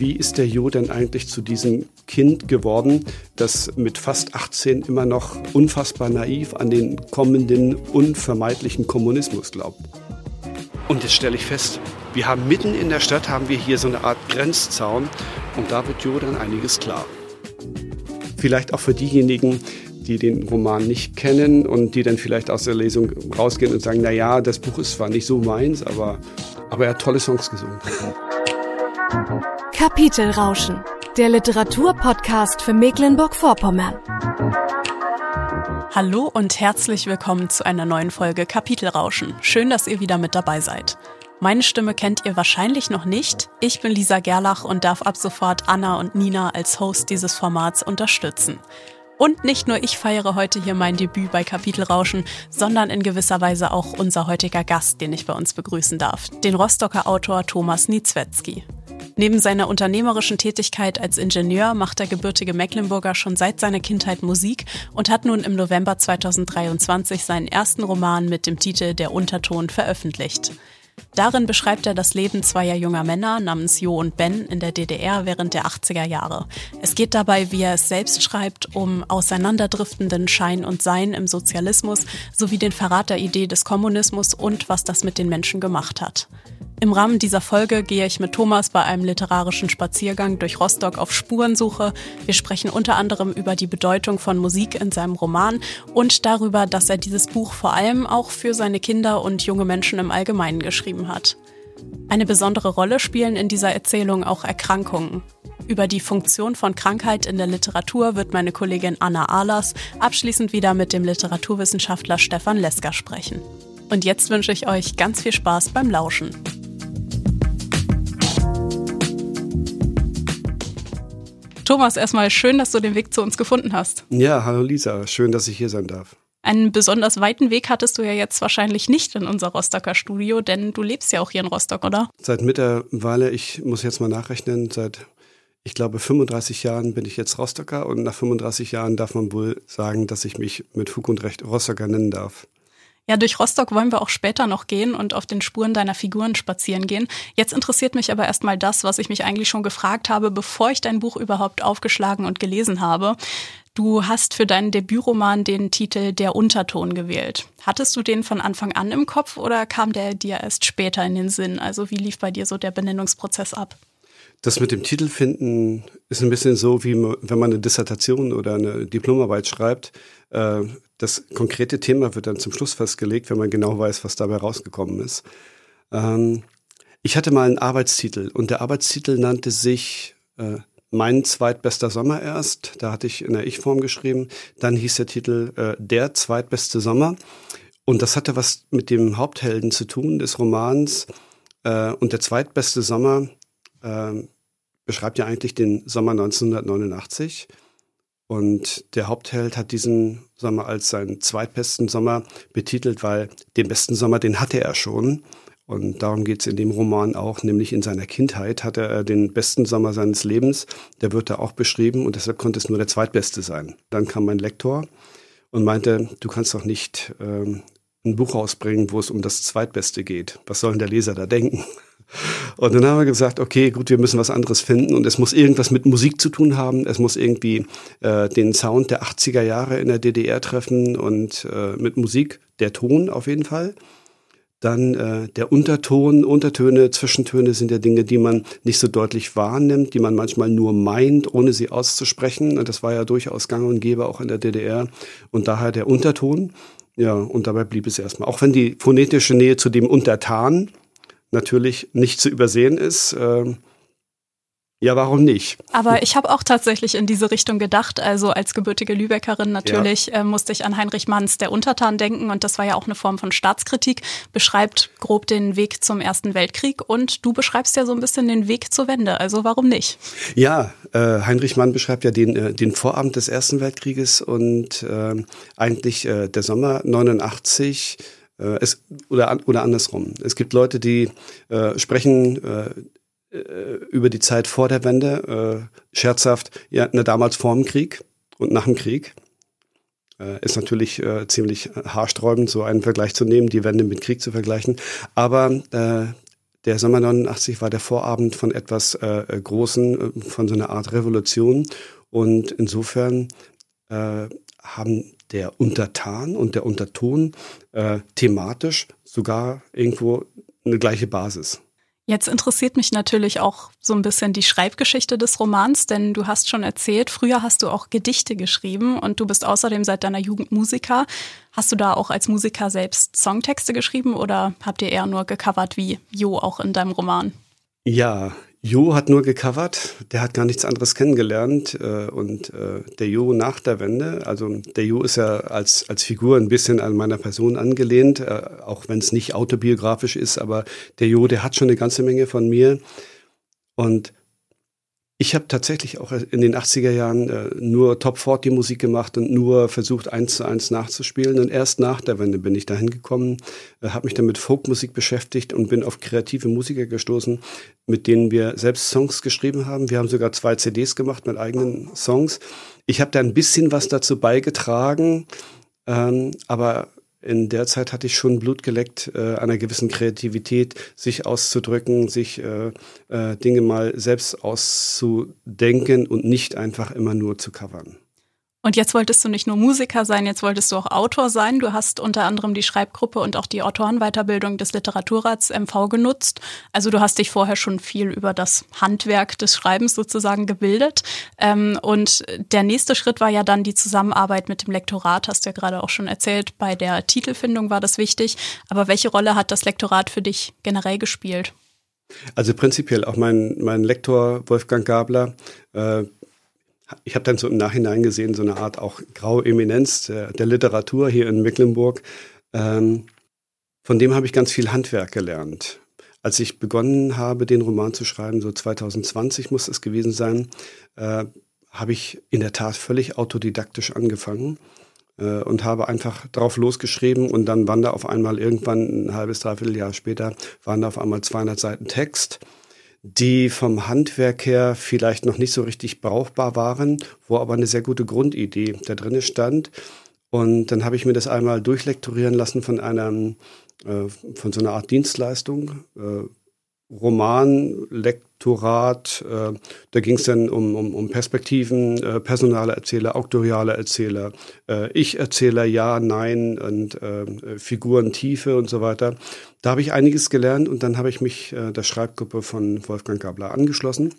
wie ist der Jo denn eigentlich zu diesem Kind geworden, das mit fast 18 immer noch unfassbar naiv an den kommenden unvermeidlichen Kommunismus glaubt? Und jetzt stelle ich fest, wir haben mitten in der Stadt haben wir hier so eine Art Grenzzaun und da wird Jo dann einiges klar. Vielleicht auch für diejenigen, die den Roman nicht kennen und die dann vielleicht aus der Lesung rausgehen und sagen, na ja, das Buch ist zwar nicht so meins, aber, aber er hat tolle Songs gesungen. Kapitelrauschen, der Literaturpodcast für Mecklenburg-Vorpommern. Hallo und herzlich willkommen zu einer neuen Folge Kapitelrauschen. Schön, dass ihr wieder mit dabei seid. Meine Stimme kennt ihr wahrscheinlich noch nicht. Ich bin Lisa Gerlach und darf ab sofort Anna und Nina als Host dieses Formats unterstützen. Und nicht nur ich feiere heute hier mein Debüt bei Kapitelrauschen, sondern in gewisser Weise auch unser heutiger Gast, den ich bei uns begrüßen darf, den Rostocker Autor Thomas Niedzwetzky. Neben seiner unternehmerischen Tätigkeit als Ingenieur macht der gebürtige Mecklenburger schon seit seiner Kindheit Musik und hat nun im November 2023 seinen ersten Roman mit dem Titel Der Unterton veröffentlicht. Darin beschreibt er das Leben zweier junger Männer namens Jo und Ben in der DDR während der 80er Jahre. Es geht dabei, wie er es selbst schreibt, um auseinanderdriftenden Schein und Sein im Sozialismus sowie den Verrat der Idee des Kommunismus und was das mit den Menschen gemacht hat. Im Rahmen dieser Folge gehe ich mit Thomas bei einem literarischen Spaziergang durch Rostock auf Spurensuche. Wir sprechen unter anderem über die Bedeutung von Musik in seinem Roman und darüber, dass er dieses Buch vor allem auch für seine Kinder und junge Menschen im Allgemeinen geschrieben hat. Eine besondere Rolle spielen in dieser Erzählung auch Erkrankungen. Über die Funktion von Krankheit in der Literatur wird meine Kollegin Anna Ahlers abschließend wieder mit dem Literaturwissenschaftler Stefan Lesker sprechen. Und jetzt wünsche ich euch ganz viel Spaß beim Lauschen. Thomas, erstmal schön, dass du den Weg zu uns gefunden hast. Ja, hallo Lisa, schön, dass ich hier sein darf. Einen besonders weiten Weg hattest du ja jetzt wahrscheinlich nicht in unser Rostocker Studio, denn du lebst ja auch hier in Rostock, oder? Seit mittlerweile, ich muss jetzt mal nachrechnen, seit ich glaube 35 Jahren bin ich jetzt Rostocker und nach 35 Jahren darf man wohl sagen, dass ich mich mit Fug und Recht Rostocker nennen darf. Ja, durch Rostock wollen wir auch später noch gehen und auf den Spuren deiner Figuren spazieren gehen. Jetzt interessiert mich aber erstmal das, was ich mich eigentlich schon gefragt habe, bevor ich dein Buch überhaupt aufgeschlagen und gelesen habe. Du hast für deinen Debütroman den Titel Der Unterton gewählt. Hattest du den von Anfang an im Kopf oder kam der dir erst später in den Sinn? Also wie lief bei dir so der Benennungsprozess ab? Das mit dem Titel finden ist ein bisschen so, wie wenn man eine Dissertation oder eine Diplomarbeit schreibt. Äh, das konkrete Thema wird dann zum Schluss festgelegt, wenn man genau weiß, was dabei rausgekommen ist. Ähm, ich hatte mal einen Arbeitstitel und der Arbeitstitel nannte sich äh, Mein zweitbester Sommer erst. Da hatte ich in der Ich-Form geschrieben. Dann hieß der Titel äh, Der zweitbeste Sommer. Und das hatte was mit dem Haupthelden zu tun des Romans. Äh, und der zweitbeste Sommer äh, beschreibt ja eigentlich den Sommer 1989. Und der Hauptheld hat diesen Sommer als seinen zweitbesten Sommer betitelt, weil den besten Sommer, den hatte er schon. Und darum geht es in dem Roman auch, nämlich in seiner Kindheit hatte er den besten Sommer seines Lebens. Der wird da auch beschrieben und deshalb konnte es nur der zweitbeste sein. Dann kam mein Lektor und meinte, du kannst doch nicht ähm, ein Buch rausbringen, wo es um das zweitbeste geht. Was soll denn der Leser da denken? Und dann haben wir gesagt, okay, gut, wir müssen was anderes finden und es muss irgendwas mit Musik zu tun haben. Es muss irgendwie äh, den Sound der 80er Jahre in der DDR treffen und äh, mit Musik, der Ton auf jeden Fall. Dann äh, der Unterton, Untertöne, Zwischentöne sind ja Dinge, die man nicht so deutlich wahrnimmt, die man manchmal nur meint, ohne sie auszusprechen. Und das war ja durchaus gang und gäbe auch in der DDR. Und daher der Unterton. Ja, und dabei blieb es erstmal. Auch wenn die phonetische Nähe zu dem Untertan natürlich nicht zu übersehen ist. Ähm, ja, warum nicht? Aber ich habe auch tatsächlich in diese Richtung gedacht. Also als gebürtige Lübeckerin natürlich ja. äh, musste ich an Heinrich Manns Der Untertan denken und das war ja auch eine Form von Staatskritik. Beschreibt grob den Weg zum Ersten Weltkrieg und du beschreibst ja so ein bisschen den Weg zur Wende. Also warum nicht? Ja, äh, Heinrich Mann beschreibt ja den, äh, den Vorabend des Ersten Weltkrieges und äh, eigentlich äh, der Sommer 89 äh, es, oder, oder andersrum. Es gibt Leute, die äh, sprechen äh, äh, über die Zeit vor der Wende, äh, scherzhaft, ja, ne, damals vor dem Krieg und nach dem Krieg. Äh, ist natürlich äh, ziemlich haarsträubend, so einen Vergleich zu nehmen, die Wende mit Krieg zu vergleichen. Aber äh, der Sommer 89 war der Vorabend von etwas äh Großen, äh, von so einer Art Revolution. Und insofern äh, haben der Untertan und der Unterton äh, thematisch sogar irgendwo eine gleiche Basis. Jetzt interessiert mich natürlich auch so ein bisschen die Schreibgeschichte des Romans, denn du hast schon erzählt, früher hast du auch Gedichte geschrieben und du bist außerdem seit deiner Jugend Musiker. Hast du da auch als Musiker selbst Songtexte geschrieben oder habt ihr eher nur gecovert wie Jo auch in deinem Roman? Ja, Jo hat nur gecovert, der hat gar nichts anderes kennengelernt äh, und äh, der Jo nach der Wende, also der Jo ist ja als, als Figur ein bisschen an meiner Person angelehnt, äh, auch wenn es nicht autobiografisch ist, aber der Jo, der hat schon eine ganze Menge von mir. Und ich habe tatsächlich auch in den 80er Jahren äh, nur Top 40 Musik gemacht und nur versucht, eins zu eins nachzuspielen. Und erst nach der Wende bin ich dahin gekommen, äh, habe mich dann mit Folkmusik beschäftigt und bin auf kreative Musiker gestoßen, mit denen wir selbst Songs geschrieben haben. Wir haben sogar zwei CDs gemacht mit eigenen Songs. Ich habe da ein bisschen was dazu beigetragen, ähm, aber in der Zeit hatte ich schon Blut geleckt äh, einer gewissen Kreativität, sich auszudrücken, sich äh, äh, Dinge mal selbst auszudenken und nicht einfach immer nur zu covern. Und jetzt wolltest du nicht nur Musiker sein, jetzt wolltest du auch Autor sein. Du hast unter anderem die Schreibgruppe und auch die Autorenweiterbildung des Literaturrats MV genutzt. Also du hast dich vorher schon viel über das Handwerk des Schreibens sozusagen gebildet. Ähm, und der nächste Schritt war ja dann die Zusammenarbeit mit dem Lektorat, hast du ja gerade auch schon erzählt. Bei der Titelfindung war das wichtig. Aber welche Rolle hat das Lektorat für dich generell gespielt? Also prinzipiell auch mein, mein Lektor Wolfgang Gabler, äh, ich habe dann so im Nachhinein gesehen, so eine Art auch graue Eminenz der, der Literatur hier in Mecklenburg. Ähm, von dem habe ich ganz viel Handwerk gelernt. Als ich begonnen habe, den Roman zu schreiben, so 2020 muss es gewesen sein, äh, habe ich in der Tat völlig autodidaktisch angefangen äh, und habe einfach drauf losgeschrieben und dann waren da auf einmal irgendwann ein halbes, dreiviertel Jahr später, waren da auf einmal 200 Seiten Text die vom Handwerk her vielleicht noch nicht so richtig brauchbar waren, wo aber eine sehr gute Grundidee da drin stand. Und dann habe ich mir das einmal durchlektorieren lassen von einem, äh, von so einer Art Dienstleistung, äh, Roman, Lektorat, äh, da ging es dann um, um, um Perspektiven, äh, personale Erzähler, auktoriale Erzähler, äh, Ich-Erzähler, ja, nein und äh, Figurentiefe und so weiter. Da habe ich einiges gelernt und dann habe ich mich äh, der Schreibgruppe von Wolfgang Gabler angeschlossen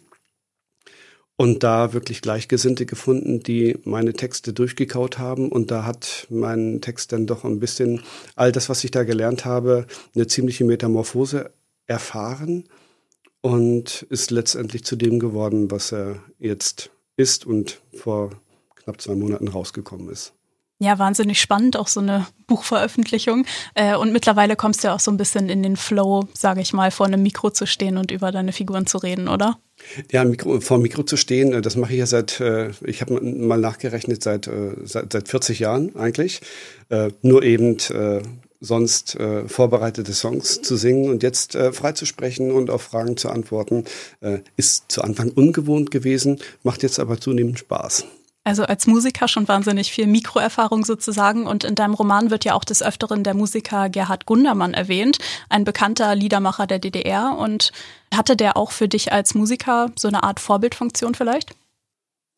und da wirklich Gleichgesinnte gefunden, die meine Texte durchgekaut haben. Und da hat mein Text dann doch ein bisschen all das, was ich da gelernt habe, eine ziemliche Metamorphose erfahren und ist letztendlich zu dem geworden, was er jetzt ist und vor knapp zwei Monaten rausgekommen ist. Ja, wahnsinnig spannend, auch so eine Buchveröffentlichung. Äh, und mittlerweile kommst du ja auch so ein bisschen in den Flow, sage ich mal, vor einem Mikro zu stehen und über deine Figuren zu reden, oder? Ja, Mikro, vor dem Mikro zu stehen, äh, das mache ich ja seit, äh, ich habe mal nachgerechnet, seit, seit, seit 40 Jahren eigentlich. Nur eben sonst äh, vorbereitete Songs zu singen und jetzt äh, frei zu sprechen und auf Fragen zu antworten, äh, ist zu Anfang ungewohnt gewesen, macht jetzt aber zunehmend Spaß. Also als Musiker schon wahnsinnig viel Mikroerfahrung sozusagen. Und in deinem Roman wird ja auch des Öfteren der Musiker Gerhard Gundermann erwähnt, ein bekannter Liedermacher der DDR. Und hatte der auch für dich als Musiker so eine Art Vorbildfunktion vielleicht?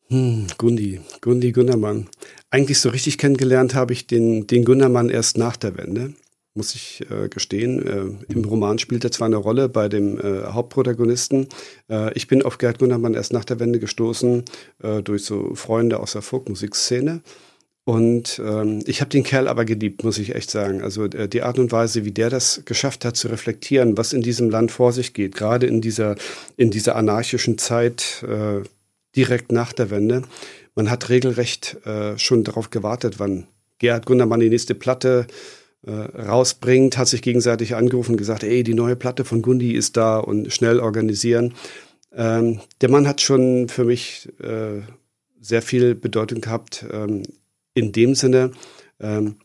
Hm, Gundi, Gundi Gundermann. Eigentlich so richtig kennengelernt habe ich den, den Gundermann erst nach der Wende, muss ich äh, gestehen. Äh, Im Roman spielt er zwar eine Rolle bei dem äh, Hauptprotagonisten. Äh, ich bin auf Gerd Gundermann erst nach der Wende gestoßen, äh, durch so Freunde aus der Folkmusikszene. Und ähm, ich habe den Kerl aber geliebt, muss ich echt sagen. Also äh, die Art und Weise, wie der das geschafft hat zu reflektieren, was in diesem Land vor sich geht, gerade in dieser in dieser anarchischen Zeit, äh, direkt nach der Wende. Man hat regelrecht äh, schon darauf gewartet, wann Gerhard Gundermann die nächste Platte äh, rausbringt, hat sich gegenseitig angerufen und gesagt, ey, die neue Platte von Gundi ist da und schnell organisieren. Ähm, der Mann hat schon für mich äh, sehr viel Bedeutung gehabt, ähm, in dem Sinne, ähm,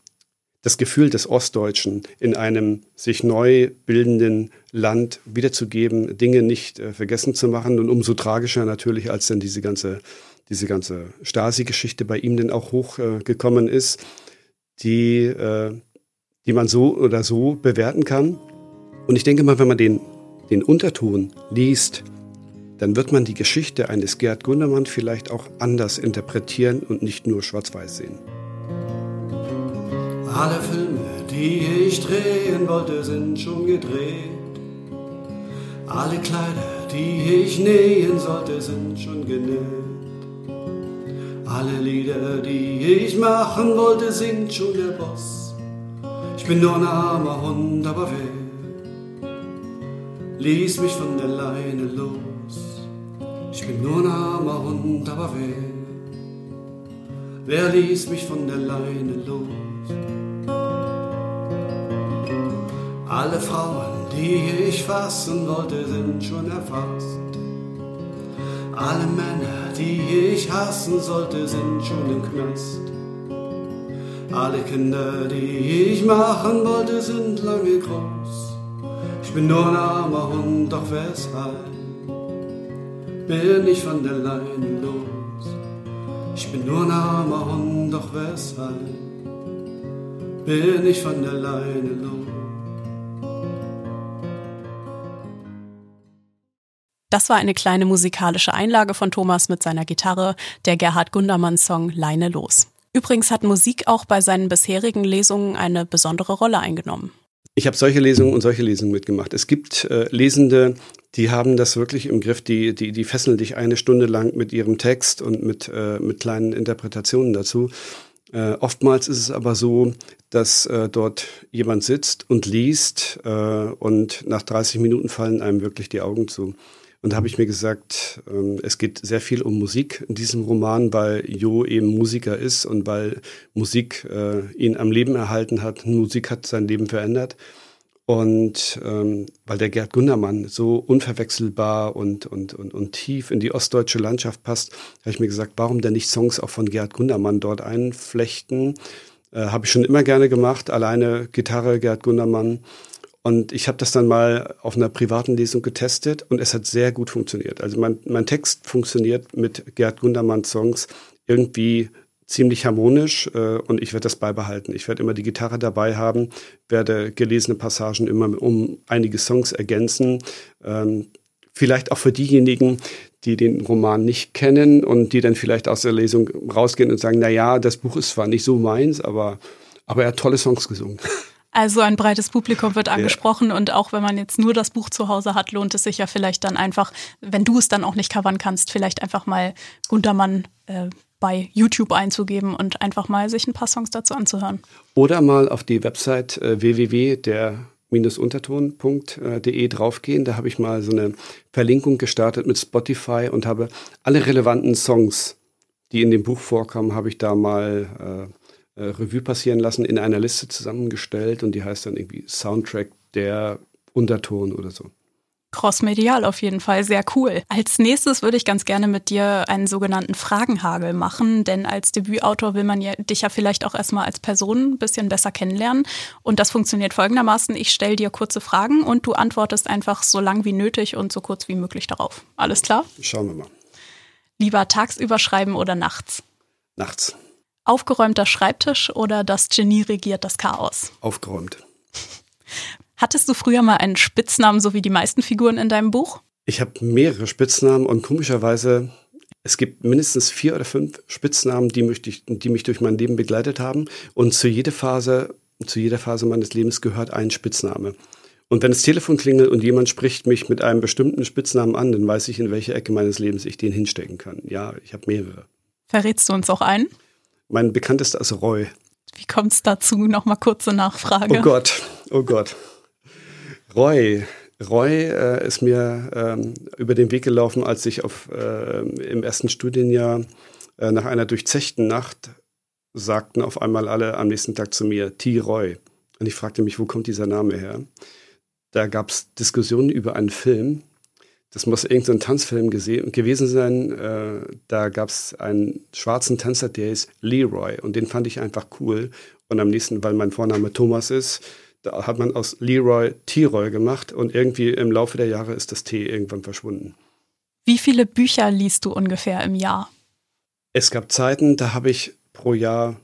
das Gefühl des Ostdeutschen in einem sich neu bildenden Land wiederzugeben, Dinge nicht äh, vergessen zu machen und umso tragischer natürlich, als dann diese ganze, diese ganze Stasi-Geschichte bei ihm dann auch hochgekommen äh, ist, die, äh, die man so oder so bewerten kann. Und ich denke mal, wenn man den den Unterton liest, dann wird man die Geschichte eines Gerd Gundermann vielleicht auch anders interpretieren und nicht nur schwarz-weiß sehen. Alle Filme, die ich drehen wollte, sind schon gedreht. Alle Kleider, die ich nähen sollte, sind schon genäht. Alle Lieder, die ich machen wollte, singt schon der Boss. Ich bin nur ein armer Hund, aber wer ließ mich von der Leine los? Ich bin nur ein armer Hund, aber wer, wer ließ mich von der Leine los? Alle Frauen, die ich fassen wollte, sind schon erfasst. Alle Männer, die ich hassen sollte, sind schon im Knast. Alle Kinder, die ich machen wollte, sind lange groß. Ich bin nur ein armer Hund, doch weshalb bin ich von der Leine los? Ich bin nur ein armer Hund, doch weshalb bin ich von der Leine los? Das war eine kleine musikalische Einlage von Thomas mit seiner Gitarre, der Gerhard Gundermann-Song Leine los. Übrigens hat Musik auch bei seinen bisherigen Lesungen eine besondere Rolle eingenommen. Ich habe solche Lesungen und solche Lesungen mitgemacht. Es gibt äh, Lesende, die haben das wirklich im Griff, die, die, die fesseln dich eine Stunde lang mit ihrem Text und mit, äh, mit kleinen Interpretationen dazu. Äh, oftmals ist es aber so, dass äh, dort jemand sitzt und liest äh, und nach 30 Minuten fallen einem wirklich die Augen zu. Und da habe ich mir gesagt, ähm, es geht sehr viel um Musik in diesem Roman, weil Jo eben Musiker ist und weil Musik äh, ihn am Leben erhalten hat. Musik hat sein Leben verändert. Und ähm, weil der Gerd Gundermann so unverwechselbar und, und, und, und tief in die ostdeutsche Landschaft passt, habe ich mir gesagt, warum denn nicht Songs auch von Gerd Gundermann dort einflechten? Äh, habe ich schon immer gerne gemacht, alleine Gitarre, Gerd Gundermann. Und ich habe das dann mal auf einer privaten Lesung getestet und es hat sehr gut funktioniert. Also mein, mein Text funktioniert mit Gerd Gundermanns Songs irgendwie ziemlich harmonisch äh, und ich werde das beibehalten. Ich werde immer die Gitarre dabei haben, werde gelesene Passagen immer um einige Songs ergänzen. Ähm, vielleicht auch für diejenigen, die den Roman nicht kennen und die dann vielleicht aus der Lesung rausgehen und sagen, na ja, das Buch ist zwar nicht so meins, aber, aber er hat tolle Songs gesungen. Also ein breites Publikum wird angesprochen ja. und auch wenn man jetzt nur das Buch zu Hause hat, lohnt es sich ja vielleicht dann einfach, wenn du es dann auch nicht covern kannst, vielleicht einfach mal Guntermann äh, bei YouTube einzugeben und einfach mal sich ein paar Songs dazu anzuhören. Oder mal auf die Website äh, www.der-unterton.de draufgehen. Da habe ich mal so eine Verlinkung gestartet mit Spotify und habe alle relevanten Songs, die in dem Buch vorkommen, habe ich da mal äh, äh, Revue passieren lassen, in einer Liste zusammengestellt und die heißt dann irgendwie Soundtrack der Unterton oder so. Crossmedial auf jeden Fall, sehr cool. Als nächstes würde ich ganz gerne mit dir einen sogenannten Fragenhagel machen, denn als Debütautor will man ja, dich ja vielleicht auch erstmal als Person ein bisschen besser kennenlernen. Und das funktioniert folgendermaßen, ich stelle dir kurze Fragen und du antwortest einfach so lang wie nötig und so kurz wie möglich darauf. Alles klar? Schauen wir mal. Lieber tagsüber schreiben oder nachts? Nachts. Aufgeräumter Schreibtisch oder das Genie regiert das Chaos? Aufgeräumt. Hattest du früher mal einen Spitznamen, so wie die meisten Figuren in deinem Buch? Ich habe mehrere Spitznamen und komischerweise, es gibt mindestens vier oder fünf Spitznamen, die mich, die mich durch mein Leben begleitet haben. Und zu jeder Phase, zu jeder Phase meines Lebens gehört ein Spitzname. Und wenn das Telefon klingelt und jemand spricht mich mit einem bestimmten Spitznamen an, dann weiß ich, in welche Ecke meines Lebens ich den hinstecken kann. Ja, ich habe mehrere. Verrätst du uns auch einen? Mein bekanntester ist Roy. Wie kommt es dazu? Nochmal kurze Nachfrage. Oh Gott, oh Gott. Roy. Roy äh, ist mir ähm, über den Weg gelaufen, als ich auf, äh, im ersten Studienjahr äh, nach einer durchzechten Nacht sagten auf einmal alle am nächsten Tag zu mir, T. Roy. Und ich fragte mich, wo kommt dieser Name her? Da gab es Diskussionen über einen Film, das muss irgendein so Tanzfilm gewesen sein. Äh, da gab es einen schwarzen Tänzer, der ist Leroy und den fand ich einfach cool. Und am nächsten, weil mein Vorname Thomas ist, da hat man aus Leroy T-Roy gemacht und irgendwie im Laufe der Jahre ist das T irgendwann verschwunden. Wie viele Bücher liest du ungefähr im Jahr? Es gab Zeiten, da habe ich pro Jahr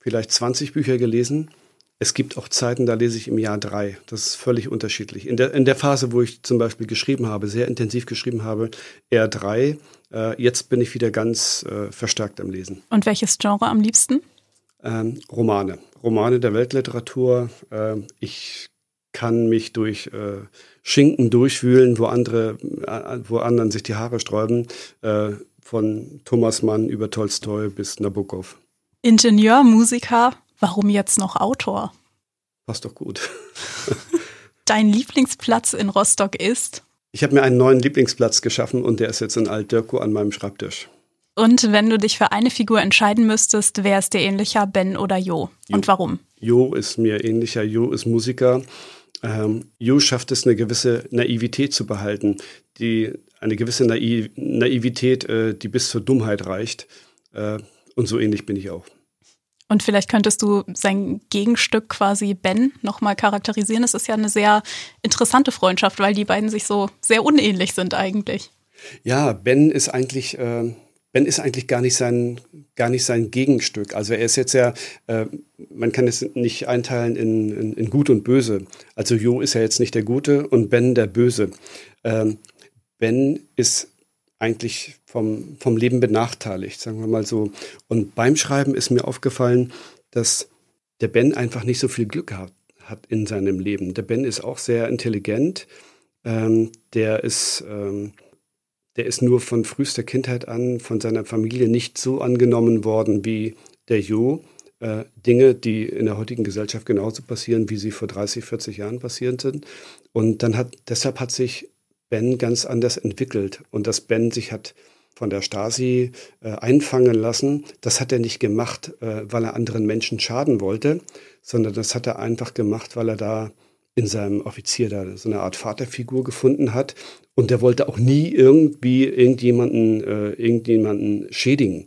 vielleicht 20 Bücher gelesen. Es gibt auch Zeiten, da lese ich im Jahr drei. Das ist völlig unterschiedlich. In der, in der Phase, wo ich zum Beispiel geschrieben habe, sehr intensiv geschrieben habe, eher drei. Äh, jetzt bin ich wieder ganz äh, verstärkt am Lesen. Und welches Genre am liebsten? Ähm, Romane. Romane der Weltliteratur. Äh, ich kann mich durch äh, Schinken durchwühlen, wo andere, äh, wo anderen sich die Haare sträuben. Äh, von Thomas Mann über Tolstoi bis Nabokov. Ingenieur, Musiker, warum jetzt noch Autor? Passt doch gut. Dein Lieblingsplatz in Rostock ist? Ich habe mir einen neuen Lieblingsplatz geschaffen und der ist jetzt in Alt-Dörkow an meinem Schreibtisch. Und wenn du dich für eine Figur entscheiden müsstest, wäre es dir ähnlicher, Ben oder Jo? Und jo. warum? Jo ist mir ähnlicher. Jo ist Musiker. Ähm, jo schafft es, eine gewisse Naivität zu behalten, die eine gewisse Naiv Naivität, äh, die bis zur Dummheit reicht. Äh, und so ähnlich bin ich auch. Und vielleicht könntest du sein Gegenstück quasi Ben nochmal charakterisieren. Es ist ja eine sehr interessante Freundschaft, weil die beiden sich so sehr unähnlich sind eigentlich. Ja, Ben ist eigentlich, äh, Ben ist eigentlich gar nicht sein, gar nicht sein Gegenstück. Also er ist jetzt ja, äh, man kann es nicht einteilen in, in, in, Gut und Böse. Also Jo ist ja jetzt nicht der Gute und Ben der Böse. Ähm, Ben ist eigentlich vom, vom Leben benachteiligt, sagen wir mal so. Und beim Schreiben ist mir aufgefallen, dass der Ben einfach nicht so viel Glück hat, hat in seinem Leben. Der Ben ist auch sehr intelligent. Ähm, der ist, ähm, der ist nur von frühester Kindheit an von seiner Familie nicht so angenommen worden wie der Jo. Äh, Dinge, die in der heutigen Gesellschaft genauso passieren, wie sie vor 30, 40 Jahren passiert sind. Und dann hat, deshalb hat sich Ben ganz anders entwickelt und dass Ben sich hat von der Stasi äh, einfangen lassen, das hat er nicht gemacht, äh, weil er anderen Menschen schaden wollte, sondern das hat er einfach gemacht, weil er da in seinem Offizier da so eine Art Vaterfigur gefunden hat und der wollte auch nie irgendwie irgendjemanden, äh, irgendjemanden schädigen.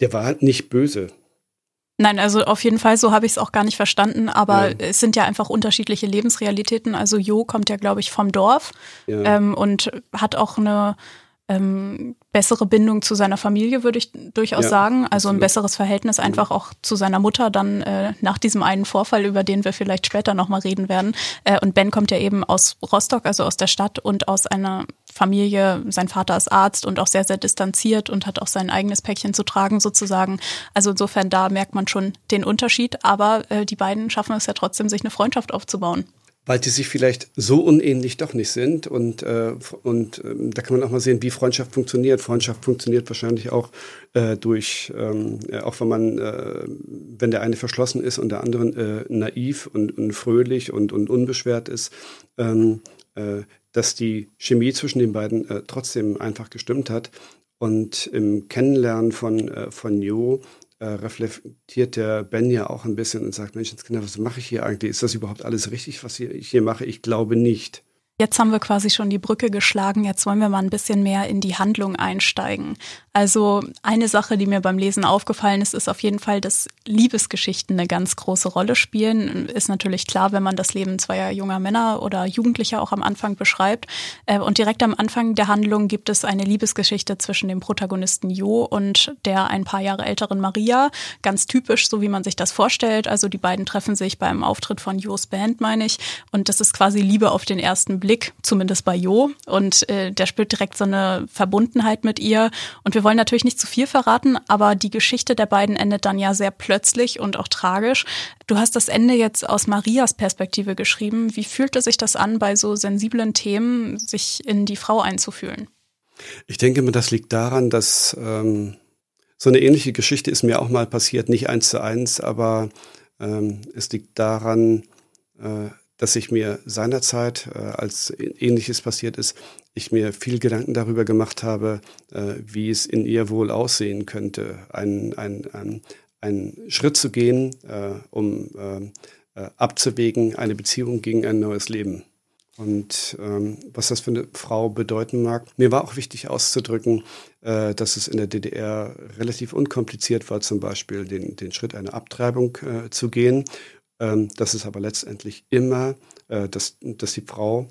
Der war nicht böse. Nein, also auf jeden Fall, so habe ich es auch gar nicht verstanden, aber ja. es sind ja einfach unterschiedliche Lebensrealitäten. Also Jo kommt ja, glaube ich, vom Dorf ja. ähm, und hat auch eine ähm, bessere Bindung zu seiner Familie, würde ich durchaus ja, sagen. Also ein besseres Verhältnis einfach auch zu seiner Mutter dann äh, nach diesem einen Vorfall, über den wir vielleicht später nochmal reden werden. Äh, und Ben kommt ja eben aus Rostock, also aus der Stadt und aus einer Familie. Sein Vater ist Arzt und auch sehr, sehr distanziert und hat auch sein eigenes Päckchen zu tragen sozusagen. Also insofern, da merkt man schon den Unterschied. Aber äh, die beiden schaffen es ja trotzdem, sich eine Freundschaft aufzubauen weil die sich vielleicht so unähnlich doch nicht sind. Und, äh, und äh, da kann man auch mal sehen, wie Freundschaft funktioniert. Freundschaft funktioniert wahrscheinlich auch äh, durch, ähm, auch wenn man, äh, wenn der eine verschlossen ist und der andere äh, naiv und, und fröhlich und, und unbeschwert ist, ähm, äh, dass die Chemie zwischen den beiden äh, trotzdem einfach gestimmt hat. Und im Kennenlernen von, äh, von Jo äh, reflektiert der Ben ja auch ein bisschen und sagt, Menschenskinder, was mache ich hier eigentlich? Ist das überhaupt alles richtig, was ich hier mache? Ich glaube nicht. Jetzt haben wir quasi schon die Brücke geschlagen. Jetzt wollen wir mal ein bisschen mehr in die Handlung einsteigen. Also eine Sache, die mir beim Lesen aufgefallen ist, ist auf jeden Fall, dass Liebesgeschichten eine ganz große Rolle spielen. Ist natürlich klar, wenn man das Leben zweier junger Männer oder Jugendlicher auch am Anfang beschreibt. Äh, und direkt am Anfang der Handlung gibt es eine Liebesgeschichte zwischen dem Protagonisten Jo und der ein paar Jahre älteren Maria. Ganz typisch, so wie man sich das vorstellt. Also die beiden treffen sich beim Auftritt von Jos Band, meine ich. Und das ist quasi Liebe auf den ersten Blick, zumindest bei Jo. Und äh, der spürt direkt so eine Verbundenheit mit ihr. Und wir wollen natürlich nicht zu viel verraten, aber die Geschichte der beiden endet dann ja sehr plötzlich und auch tragisch. Du hast das Ende jetzt aus Marias Perspektive geschrieben. Wie fühlte sich das an, bei so sensiblen Themen sich in die Frau einzufühlen? Ich denke mir, das liegt daran, dass ähm, so eine ähnliche Geschichte ist mir auch mal passiert, nicht eins zu eins, aber ähm, es liegt daran, äh, dass ich mir seinerzeit, äh, als ähnliches passiert ist, ich mir viel Gedanken darüber gemacht habe, äh, wie es in ihr wohl aussehen könnte, ein, ein, ein, einen Schritt zu gehen, äh, um äh, äh, abzuwägen, eine Beziehung gegen ein neues Leben. Und ähm, was das für eine Frau bedeuten mag. Mir war auch wichtig auszudrücken, äh, dass es in der DDR relativ unkompliziert war, zum Beispiel den, den Schritt einer Abtreibung äh, zu gehen ähm, dass es aber letztendlich immer, äh, dass, dass die Frau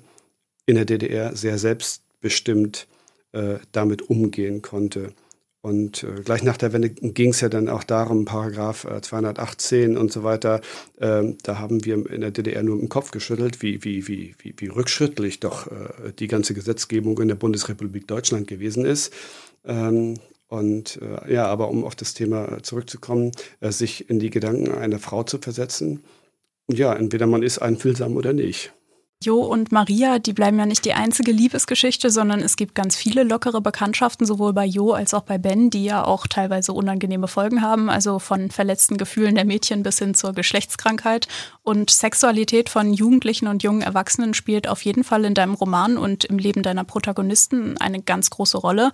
in der DDR sehr selbstbestimmt äh, damit umgehen konnte. Und äh, gleich nach der Wende ging es ja dann auch darum, Paragraph äh, 218 und so weiter, äh, da haben wir in der DDR nur im Kopf geschüttelt, wie, wie, wie, wie, wie rückschrittlich doch äh, die ganze Gesetzgebung in der Bundesrepublik Deutschland gewesen ist. Ähm, und äh, ja, aber um auf das Thema zurückzukommen, äh, sich in die Gedanken einer Frau zu versetzen, ja, entweder man ist einfühlsam oder nicht. Jo und Maria, die bleiben ja nicht die einzige Liebesgeschichte, sondern es gibt ganz viele lockere Bekanntschaften, sowohl bei Jo als auch bei Ben, die ja auch teilweise unangenehme Folgen haben, also von verletzten Gefühlen der Mädchen bis hin zur Geschlechtskrankheit. Und Sexualität von Jugendlichen und jungen Erwachsenen spielt auf jeden Fall in deinem Roman und im Leben deiner Protagonisten eine ganz große Rolle.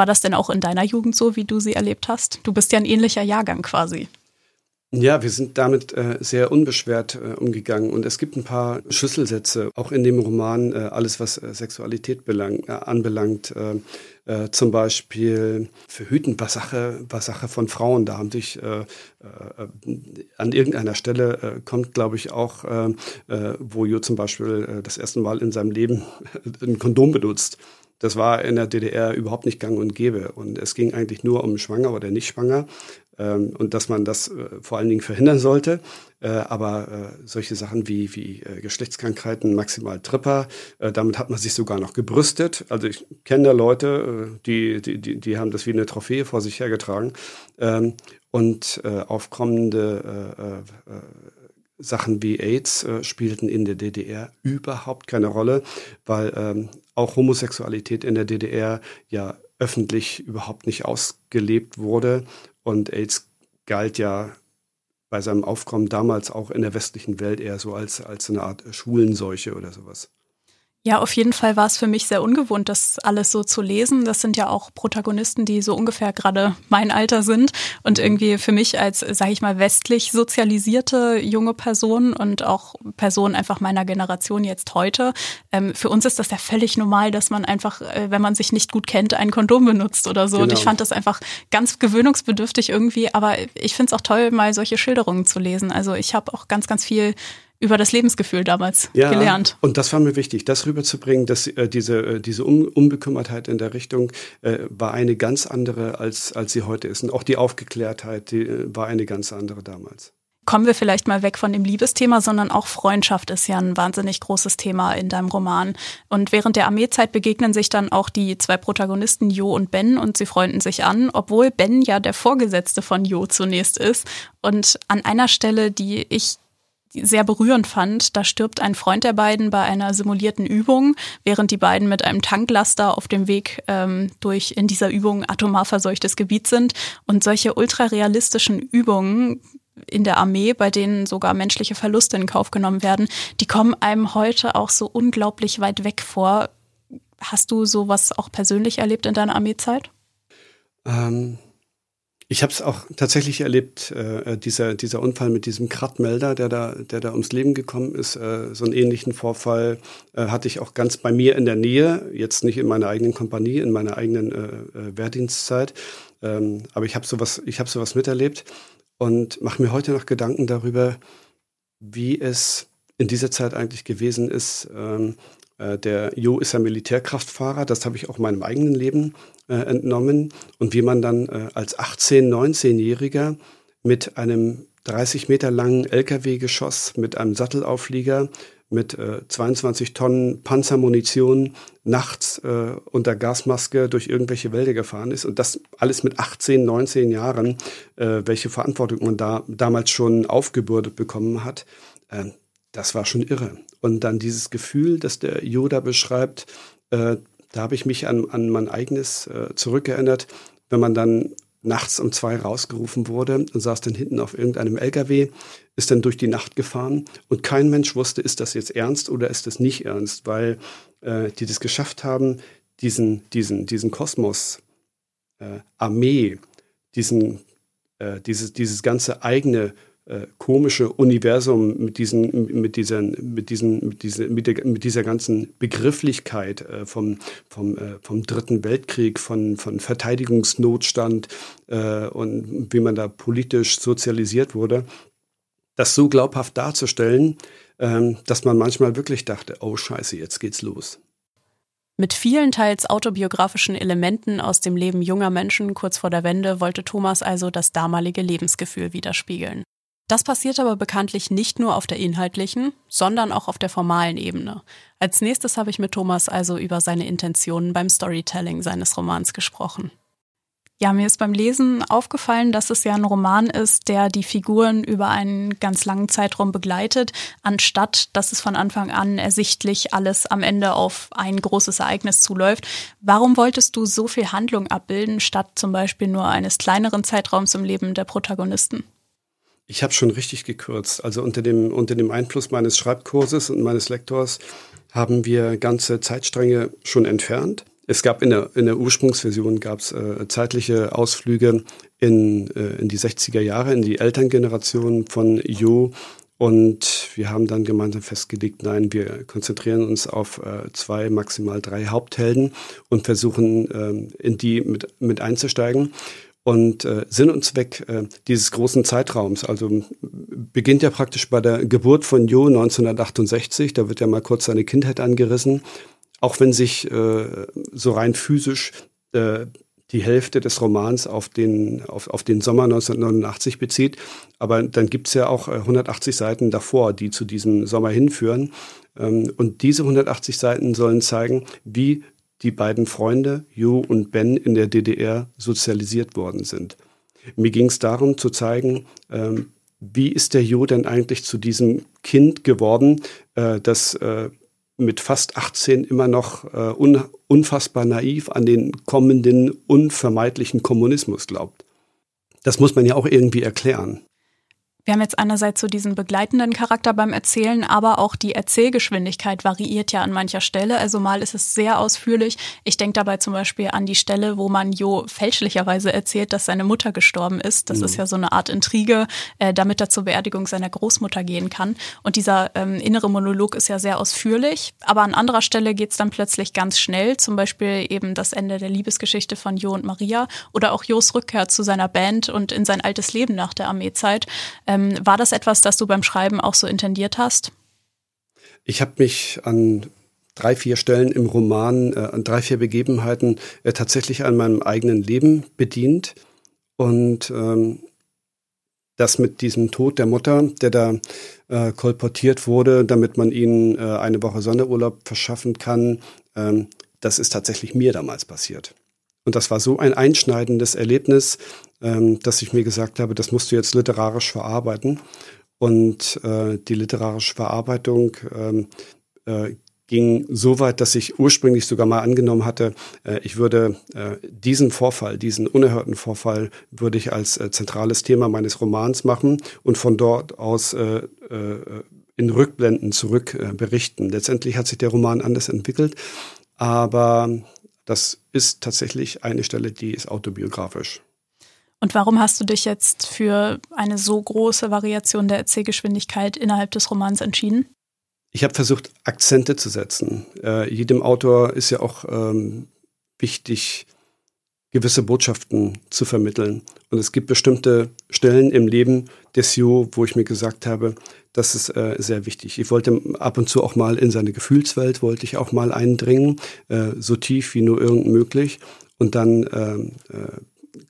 War das denn auch in deiner Jugend so, wie du sie erlebt hast? Du bist ja ein ähnlicher Jahrgang quasi. Ja, wir sind damit äh, sehr unbeschwert äh, umgegangen und es gibt ein paar Schlüsselsätze, auch in dem Roman, äh, alles was äh, Sexualität belang, äh, anbelangt. Äh, zum Beispiel verhüten war Sache, war Sache von Frauen. Da haben sich an irgendeiner Stelle kommt, glaube ich, auch, wo Jo zum Beispiel das erste Mal in seinem Leben ein Kondom benutzt. Das war in der DDR überhaupt nicht gang und gäbe. Und es ging eigentlich nur um schwanger oder nicht schwanger ähm, und dass man das äh, vor allen Dingen verhindern sollte. Äh, aber äh, solche Sachen wie, wie äh, Geschlechtskrankheiten, maximal Tripper, äh, damit hat man sich sogar noch gebrüstet. Also ich kenne da Leute, äh, die, die, die, die haben das wie eine Trophäe vor sich hergetragen. Ähm, und aufkommende Sachen wie AIDS äh, spielten in der DDR überhaupt keine Rolle, weil ähm, auch Homosexualität in der DDR ja öffentlich überhaupt nicht ausgelebt wurde und AIDS galt ja bei seinem Aufkommen damals auch in der westlichen Welt eher so als, als eine Art Schwulenseuche oder sowas. Ja, auf jeden Fall war es für mich sehr ungewohnt, das alles so zu lesen. Das sind ja auch Protagonisten, die so ungefähr gerade mein Alter sind und irgendwie für mich als, sage ich mal, westlich sozialisierte junge Person und auch Person einfach meiner Generation jetzt heute. Ähm, für uns ist das ja völlig normal, dass man einfach, äh, wenn man sich nicht gut kennt, ein Kondom benutzt oder so. Genau. Und ich fand das einfach ganz gewöhnungsbedürftig irgendwie. Aber ich finde es auch toll, mal solche Schilderungen zu lesen. Also ich habe auch ganz, ganz viel über das Lebensgefühl damals ja, gelernt. Und das war mir wichtig, das rüberzubringen, dass äh, diese, äh, diese Un Unbekümmertheit in der Richtung äh, war eine ganz andere, als, als sie heute ist. Und auch die Aufgeklärtheit, die äh, war eine ganz andere damals. Kommen wir vielleicht mal weg von dem Liebesthema, sondern auch Freundschaft ist ja ein wahnsinnig großes Thema in deinem Roman. Und während der Armeezeit begegnen sich dann auch die zwei Protagonisten Jo und Ben und sie freunden sich an, obwohl Ben ja der Vorgesetzte von Jo zunächst ist. Und an einer Stelle, die ich sehr berührend fand. Da stirbt ein Freund der beiden bei einer simulierten Übung, während die beiden mit einem Tanklaster auf dem Weg ähm, durch in dieser Übung atomar verseuchtes Gebiet sind. Und solche ultrarealistischen Übungen in der Armee, bei denen sogar menschliche Verluste in Kauf genommen werden, die kommen einem heute auch so unglaublich weit weg vor. Hast du sowas auch persönlich erlebt in deiner Armeezeit? Ähm ich habe es auch tatsächlich erlebt, äh, dieser, dieser Unfall mit diesem Kratmelder, der da, der da ums Leben gekommen ist. Äh, so einen ähnlichen Vorfall äh, hatte ich auch ganz bei mir in der Nähe, jetzt nicht in meiner eigenen Kompanie, in meiner eigenen äh, äh Wehrdienstzeit. Ähm, aber ich habe sowas, ich sowas miterlebt und mache mir heute noch Gedanken darüber, wie es in dieser Zeit eigentlich gewesen ist, ähm, äh, der Jo ist ein Militärkraftfahrer, das habe ich auch meinem eigenen Leben äh, entnommen. Und wie man dann äh, als 18-, 19-Jähriger mit einem 30 Meter langen LKW-Geschoss, mit einem Sattelauflieger, mit äh, 22 Tonnen Panzermunition nachts äh, unter Gasmaske durch irgendwelche Wälder gefahren ist und das alles mit 18, 19 Jahren, äh, welche Verantwortung man da damals schon aufgebürdet bekommen hat, äh, das war schon irre. Und dann dieses Gefühl, das der Yoda beschreibt, äh, da habe ich mich an, an mein eigenes äh, zurückerinnert, wenn man dann nachts um zwei rausgerufen wurde und saß dann hinten auf irgendeinem LKW, ist dann durch die Nacht gefahren und kein Mensch wusste, ist das jetzt ernst oder ist das nicht ernst, weil äh, die das geschafft haben, diesen, diesen, diesen Kosmos, äh, Armee, diesen, äh, dieses, dieses ganze eigene äh, komische Universum mit diesen, mit dieser, mit diesen, mit dieser, mit, der, mit dieser ganzen Begrifflichkeit äh, vom, vom, äh, vom Dritten Weltkrieg, von, von Verteidigungsnotstand äh, und wie man da politisch sozialisiert wurde, das so glaubhaft darzustellen, ähm, dass man manchmal wirklich dachte, oh Scheiße, jetzt geht's los. Mit vielen teils autobiografischen Elementen aus dem Leben junger Menschen kurz vor der Wende wollte Thomas also das damalige Lebensgefühl widerspiegeln. Das passiert aber bekanntlich nicht nur auf der inhaltlichen, sondern auch auf der formalen Ebene. Als nächstes habe ich mit Thomas also über seine Intentionen beim Storytelling seines Romans gesprochen. Ja, mir ist beim Lesen aufgefallen, dass es ja ein Roman ist, der die Figuren über einen ganz langen Zeitraum begleitet, anstatt dass es von Anfang an ersichtlich alles am Ende auf ein großes Ereignis zuläuft. Warum wolltest du so viel Handlung abbilden, statt zum Beispiel nur eines kleineren Zeitraums im Leben der Protagonisten? Ich habe schon richtig gekürzt. Also unter dem, unter dem Einfluss meines Schreibkurses und meines Lektors haben wir ganze Zeitstränge schon entfernt. Es gab in der, in der Ursprungsversion gab es äh, zeitliche Ausflüge in, äh, in die 60er Jahre, in die Elterngeneration von Jo. Und wir haben dann gemeinsam festgelegt, nein, wir konzentrieren uns auf äh, zwei, maximal drei Haupthelden und versuchen, ähm, in die mit, mit einzusteigen. Und äh, Sinn und Zweck äh, dieses großen Zeitraums, also beginnt ja praktisch bei der Geburt von Jo 1968, da wird ja mal kurz seine Kindheit angerissen auch wenn sich äh, so rein physisch äh, die Hälfte des Romans auf den, auf, auf den Sommer 1989 bezieht. Aber dann gibt's ja auch 180 äh, Seiten davor, die zu diesem Sommer hinführen. Ähm, und diese 180 Seiten sollen zeigen, wie die beiden Freunde, Jo und Ben, in der DDR sozialisiert worden sind. Mir ging es darum zu zeigen, ähm, wie ist der Jo denn eigentlich zu diesem Kind geworden, äh, das äh, mit fast 18 immer noch äh, un, unfassbar naiv an den kommenden unvermeidlichen Kommunismus glaubt. Das muss man ja auch irgendwie erklären. Wir haben jetzt einerseits so diesen begleitenden Charakter beim Erzählen, aber auch die Erzählgeschwindigkeit variiert ja an mancher Stelle. Also mal ist es sehr ausführlich. Ich denke dabei zum Beispiel an die Stelle, wo man Jo fälschlicherweise erzählt, dass seine Mutter gestorben ist. Das mhm. ist ja so eine Art Intrige, äh, damit er zur Beerdigung seiner Großmutter gehen kann. Und dieser ähm, innere Monolog ist ja sehr ausführlich. Aber an anderer Stelle geht es dann plötzlich ganz schnell. Zum Beispiel eben das Ende der Liebesgeschichte von Jo und Maria oder auch Jos Rückkehr zu seiner Band und in sein altes Leben nach der Armeezeit. Ähm, war das etwas, das du beim Schreiben auch so intendiert hast? Ich habe mich an drei, vier Stellen im Roman, äh, an drei, vier Begebenheiten äh, tatsächlich an meinem eigenen Leben bedient. Und ähm, das mit diesem Tod der Mutter, der da äh, kolportiert wurde, damit man ihnen äh, eine Woche Sonderurlaub verschaffen kann, ähm, das ist tatsächlich mir damals passiert. Und das war so ein einschneidendes Erlebnis, ähm, dass ich mir gesagt habe, das musst du jetzt literarisch verarbeiten. Und äh, die literarische Verarbeitung ähm, äh, ging so weit, dass ich ursprünglich sogar mal angenommen hatte, äh, ich würde äh, diesen Vorfall, diesen unerhörten Vorfall, würde ich als äh, zentrales Thema meines Romans machen und von dort aus äh, äh, in Rückblenden zurück äh, berichten. Letztendlich hat sich der Roman anders entwickelt, aber das ist tatsächlich eine Stelle, die ist autobiografisch. Und warum hast du dich jetzt für eine so große Variation der Erzählgeschwindigkeit innerhalb des Romans entschieden? Ich habe versucht, Akzente zu setzen. Äh, jedem Autor ist ja auch ähm, wichtig, gewisse Botschaften zu vermitteln. Und es gibt bestimmte Stellen im Leben des Jo, wo ich mir gesagt habe, das ist äh, sehr wichtig. Ich wollte ab und zu auch mal in seine Gefühlswelt, wollte ich auch mal eindringen, äh, so tief wie nur irgend möglich. Und dann ähm, äh,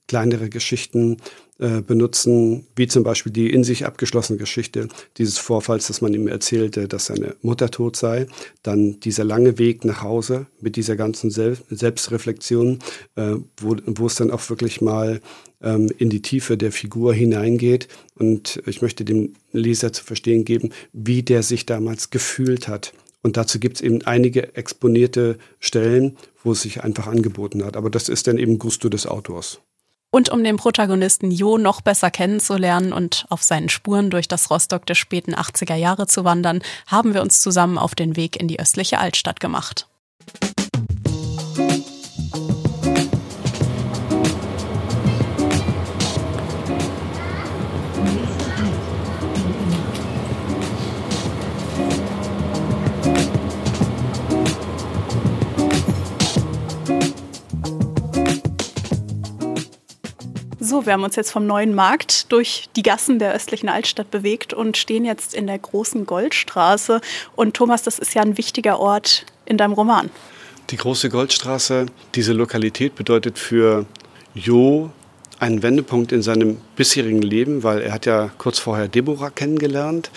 kleinere Geschichten äh, benutzen, wie zum Beispiel die in sich abgeschlossene Geschichte dieses Vorfalls, dass man ihm erzählte, dass seine Mutter tot sei. Dann dieser lange Weg nach Hause mit dieser ganzen Sel Selbstreflexion, äh, wo, wo es dann auch wirklich mal ähm, in die Tiefe der Figur hineingeht. Und ich möchte dem Leser zu verstehen geben, wie der sich damals gefühlt hat. Und dazu gibt es eben einige exponierte Stellen, wo es sich einfach angeboten hat. Aber das ist dann eben Gusto des Autors. Und um den Protagonisten Jo noch besser kennenzulernen und auf seinen Spuren durch das Rostock der späten 80er Jahre zu wandern, haben wir uns zusammen auf den Weg in die östliche Altstadt gemacht. So, wir haben uns jetzt vom neuen Markt durch die Gassen der östlichen Altstadt bewegt und stehen jetzt in der großen Goldstraße. Und Thomas, das ist ja ein wichtiger Ort in deinem Roman. Die große Goldstraße, diese Lokalität bedeutet für Jo einen Wendepunkt in seinem bisherigen Leben, weil er hat ja kurz vorher Deborah kennengelernt,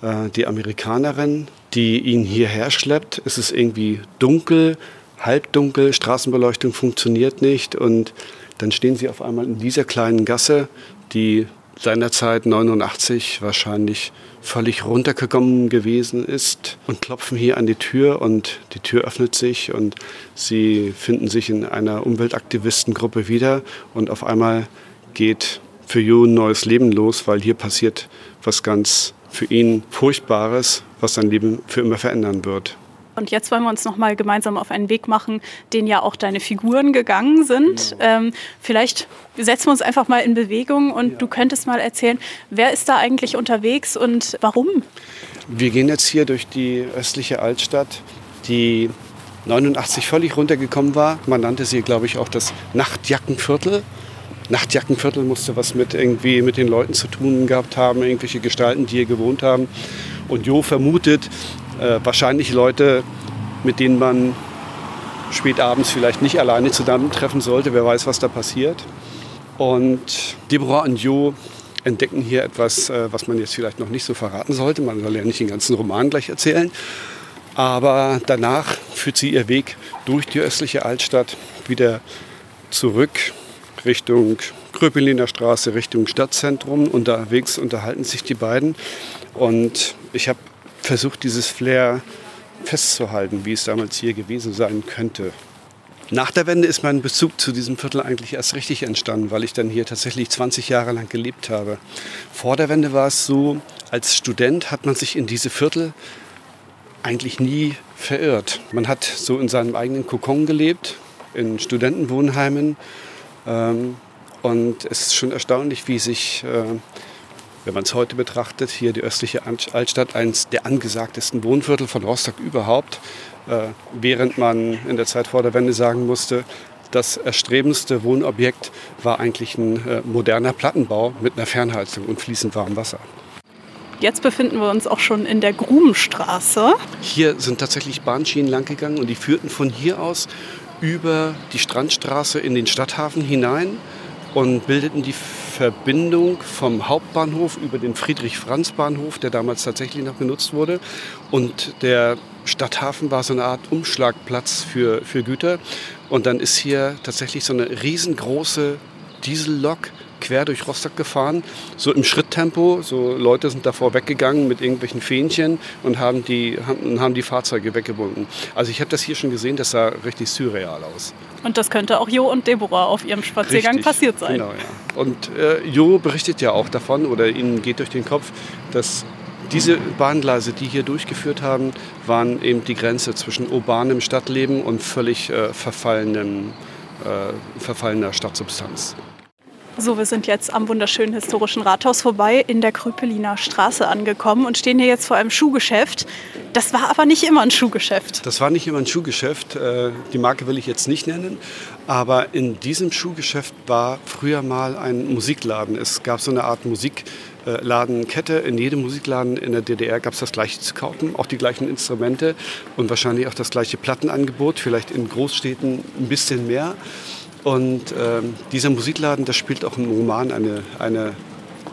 äh, die Amerikanerin, die ihn hierher schleppt. Es ist irgendwie dunkel, halbdunkel, Straßenbeleuchtung funktioniert nicht und dann stehen sie auf einmal in dieser kleinen Gasse, die seinerzeit 89 wahrscheinlich völlig runtergekommen gewesen ist und klopfen hier an die Tür und die Tür öffnet sich und sie finden sich in einer Umweltaktivistengruppe wieder und auf einmal geht für Ju ein neues Leben los, weil hier passiert was ganz für ihn Furchtbares, was sein Leben für immer verändern wird. Und jetzt wollen wir uns noch mal gemeinsam auf einen Weg machen, den ja auch deine Figuren gegangen sind. Genau. Ähm, vielleicht setzen wir uns einfach mal in Bewegung und ja. du könntest mal erzählen, wer ist da eigentlich unterwegs und warum? Wir gehen jetzt hier durch die östliche Altstadt, die 89 völlig runtergekommen war. Man nannte sie, glaube ich, auch das Nachtjackenviertel. Nachtjackenviertel musste was mit irgendwie mit den Leuten zu tun gehabt haben, irgendwelche Gestalten, die hier gewohnt haben. Und Jo vermutet, äh, wahrscheinlich Leute, mit denen man spät abends vielleicht nicht alleine zusammentreffen sollte. Wer weiß, was da passiert. Und Deborah und Jo entdecken hier etwas, äh, was man jetzt vielleicht noch nicht so verraten sollte. Man soll ja nicht den ganzen Roman gleich erzählen. Aber danach führt sie ihr Weg durch die östliche Altstadt wieder zurück Richtung Kröpeliner Straße, Richtung Stadtzentrum. Unterwegs unterhalten sich die beiden. Und ich habe versucht, dieses Flair festzuhalten, wie es damals hier gewesen sein könnte. Nach der Wende ist mein Bezug zu diesem Viertel eigentlich erst richtig entstanden, weil ich dann hier tatsächlich 20 Jahre lang gelebt habe. Vor der Wende war es so, als Student hat man sich in diese Viertel eigentlich nie verirrt. Man hat so in seinem eigenen Kokon gelebt, in Studentenwohnheimen. Ähm, und es ist schon erstaunlich, wie sich äh, wenn man es heute betrachtet, hier die östliche Altstadt, eines der angesagtesten Wohnviertel von Rostock überhaupt, äh, während man in der Zeit vor der Wende sagen musste, das erstrebendste Wohnobjekt war eigentlich ein äh, moderner Plattenbau mit einer Fernheizung und fließend warmem Wasser. Jetzt befinden wir uns auch schon in der Grubenstraße. Hier sind tatsächlich Bahnschienen langgegangen und die führten von hier aus über die Strandstraße in den Stadthafen hinein und bildeten die Verbindung vom Hauptbahnhof über den Friedrich-Franz-Bahnhof, der damals tatsächlich noch genutzt wurde. Und der Stadthafen war so eine Art Umschlagplatz für, für Güter. Und dann ist hier tatsächlich so eine riesengroße Diesellok quer durch Rostock gefahren, so im Schritttempo. So Leute sind davor weggegangen mit irgendwelchen Fähnchen und haben die, haben, haben die Fahrzeuge weggebunden. Also ich habe das hier schon gesehen, das sah richtig surreal aus. Und das könnte auch Jo und Deborah auf ihrem Spaziergang richtig, passiert sein. Genau, ja. Und äh, Jo berichtet ja auch davon, oder ihnen geht durch den Kopf, dass diese Bahngleise, die hier durchgeführt haben, waren eben die Grenze zwischen urbanem Stadtleben und völlig äh, verfallenem, äh, verfallener Stadtsubstanz. So, wir sind jetzt am wunderschönen historischen Rathaus vorbei in der Kröpeliner Straße angekommen und stehen hier jetzt vor einem Schuhgeschäft. Das war aber nicht immer ein Schuhgeschäft. Das war nicht immer ein Schuhgeschäft. Äh, die Marke will ich jetzt nicht nennen. Aber in diesem Schuhgeschäft war früher mal ein Musikladen. Es gab so eine Art Musikladenkette. In jedem Musikladen in der DDR gab es das gleiche zu kaufen, auch die gleichen Instrumente und wahrscheinlich auch das gleiche Plattenangebot, vielleicht in Großstädten ein bisschen mehr. Und ähm, dieser Musikladen, das spielt auch im Roman eine, eine,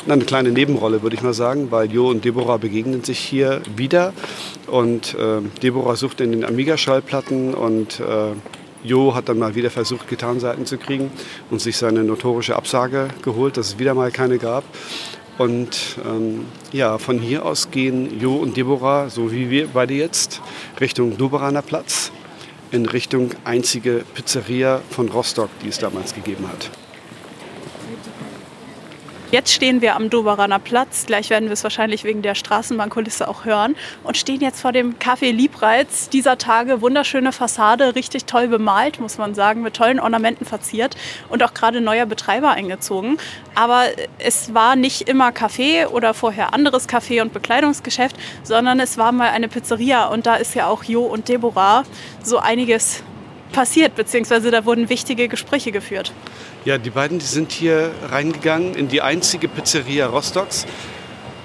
eine kleine Nebenrolle, würde ich mal sagen, weil Jo und Deborah begegnen sich hier wieder. Und äh, Deborah sucht in den Amiga-Schallplatten und äh, Jo hat dann mal wieder versucht, Gitarrenseiten zu kriegen und sich seine notorische Absage geholt, dass es wieder mal keine gab. Und ähm, ja, von hier aus gehen Jo und Deborah, so wie wir beide jetzt, Richtung Doberaner Platz in Richtung einzige Pizzeria von Rostock, die es damals gegeben hat. Jetzt stehen wir am Doberaner Platz. Gleich werden wir es wahrscheinlich wegen der Straßenbahnkulisse auch hören. Und stehen jetzt vor dem Café Liebreiz dieser Tage. Wunderschöne Fassade, richtig toll bemalt, muss man sagen, mit tollen Ornamenten verziert. Und auch gerade neuer Betreiber eingezogen. Aber es war nicht immer Café oder vorher anderes Café und Bekleidungsgeschäft, sondern es war mal eine Pizzeria. Und da ist ja auch Jo und Deborah so einiges passiert, beziehungsweise da wurden wichtige Gespräche geführt. Ja, die beiden die sind hier reingegangen in die einzige Pizzeria Rostocks.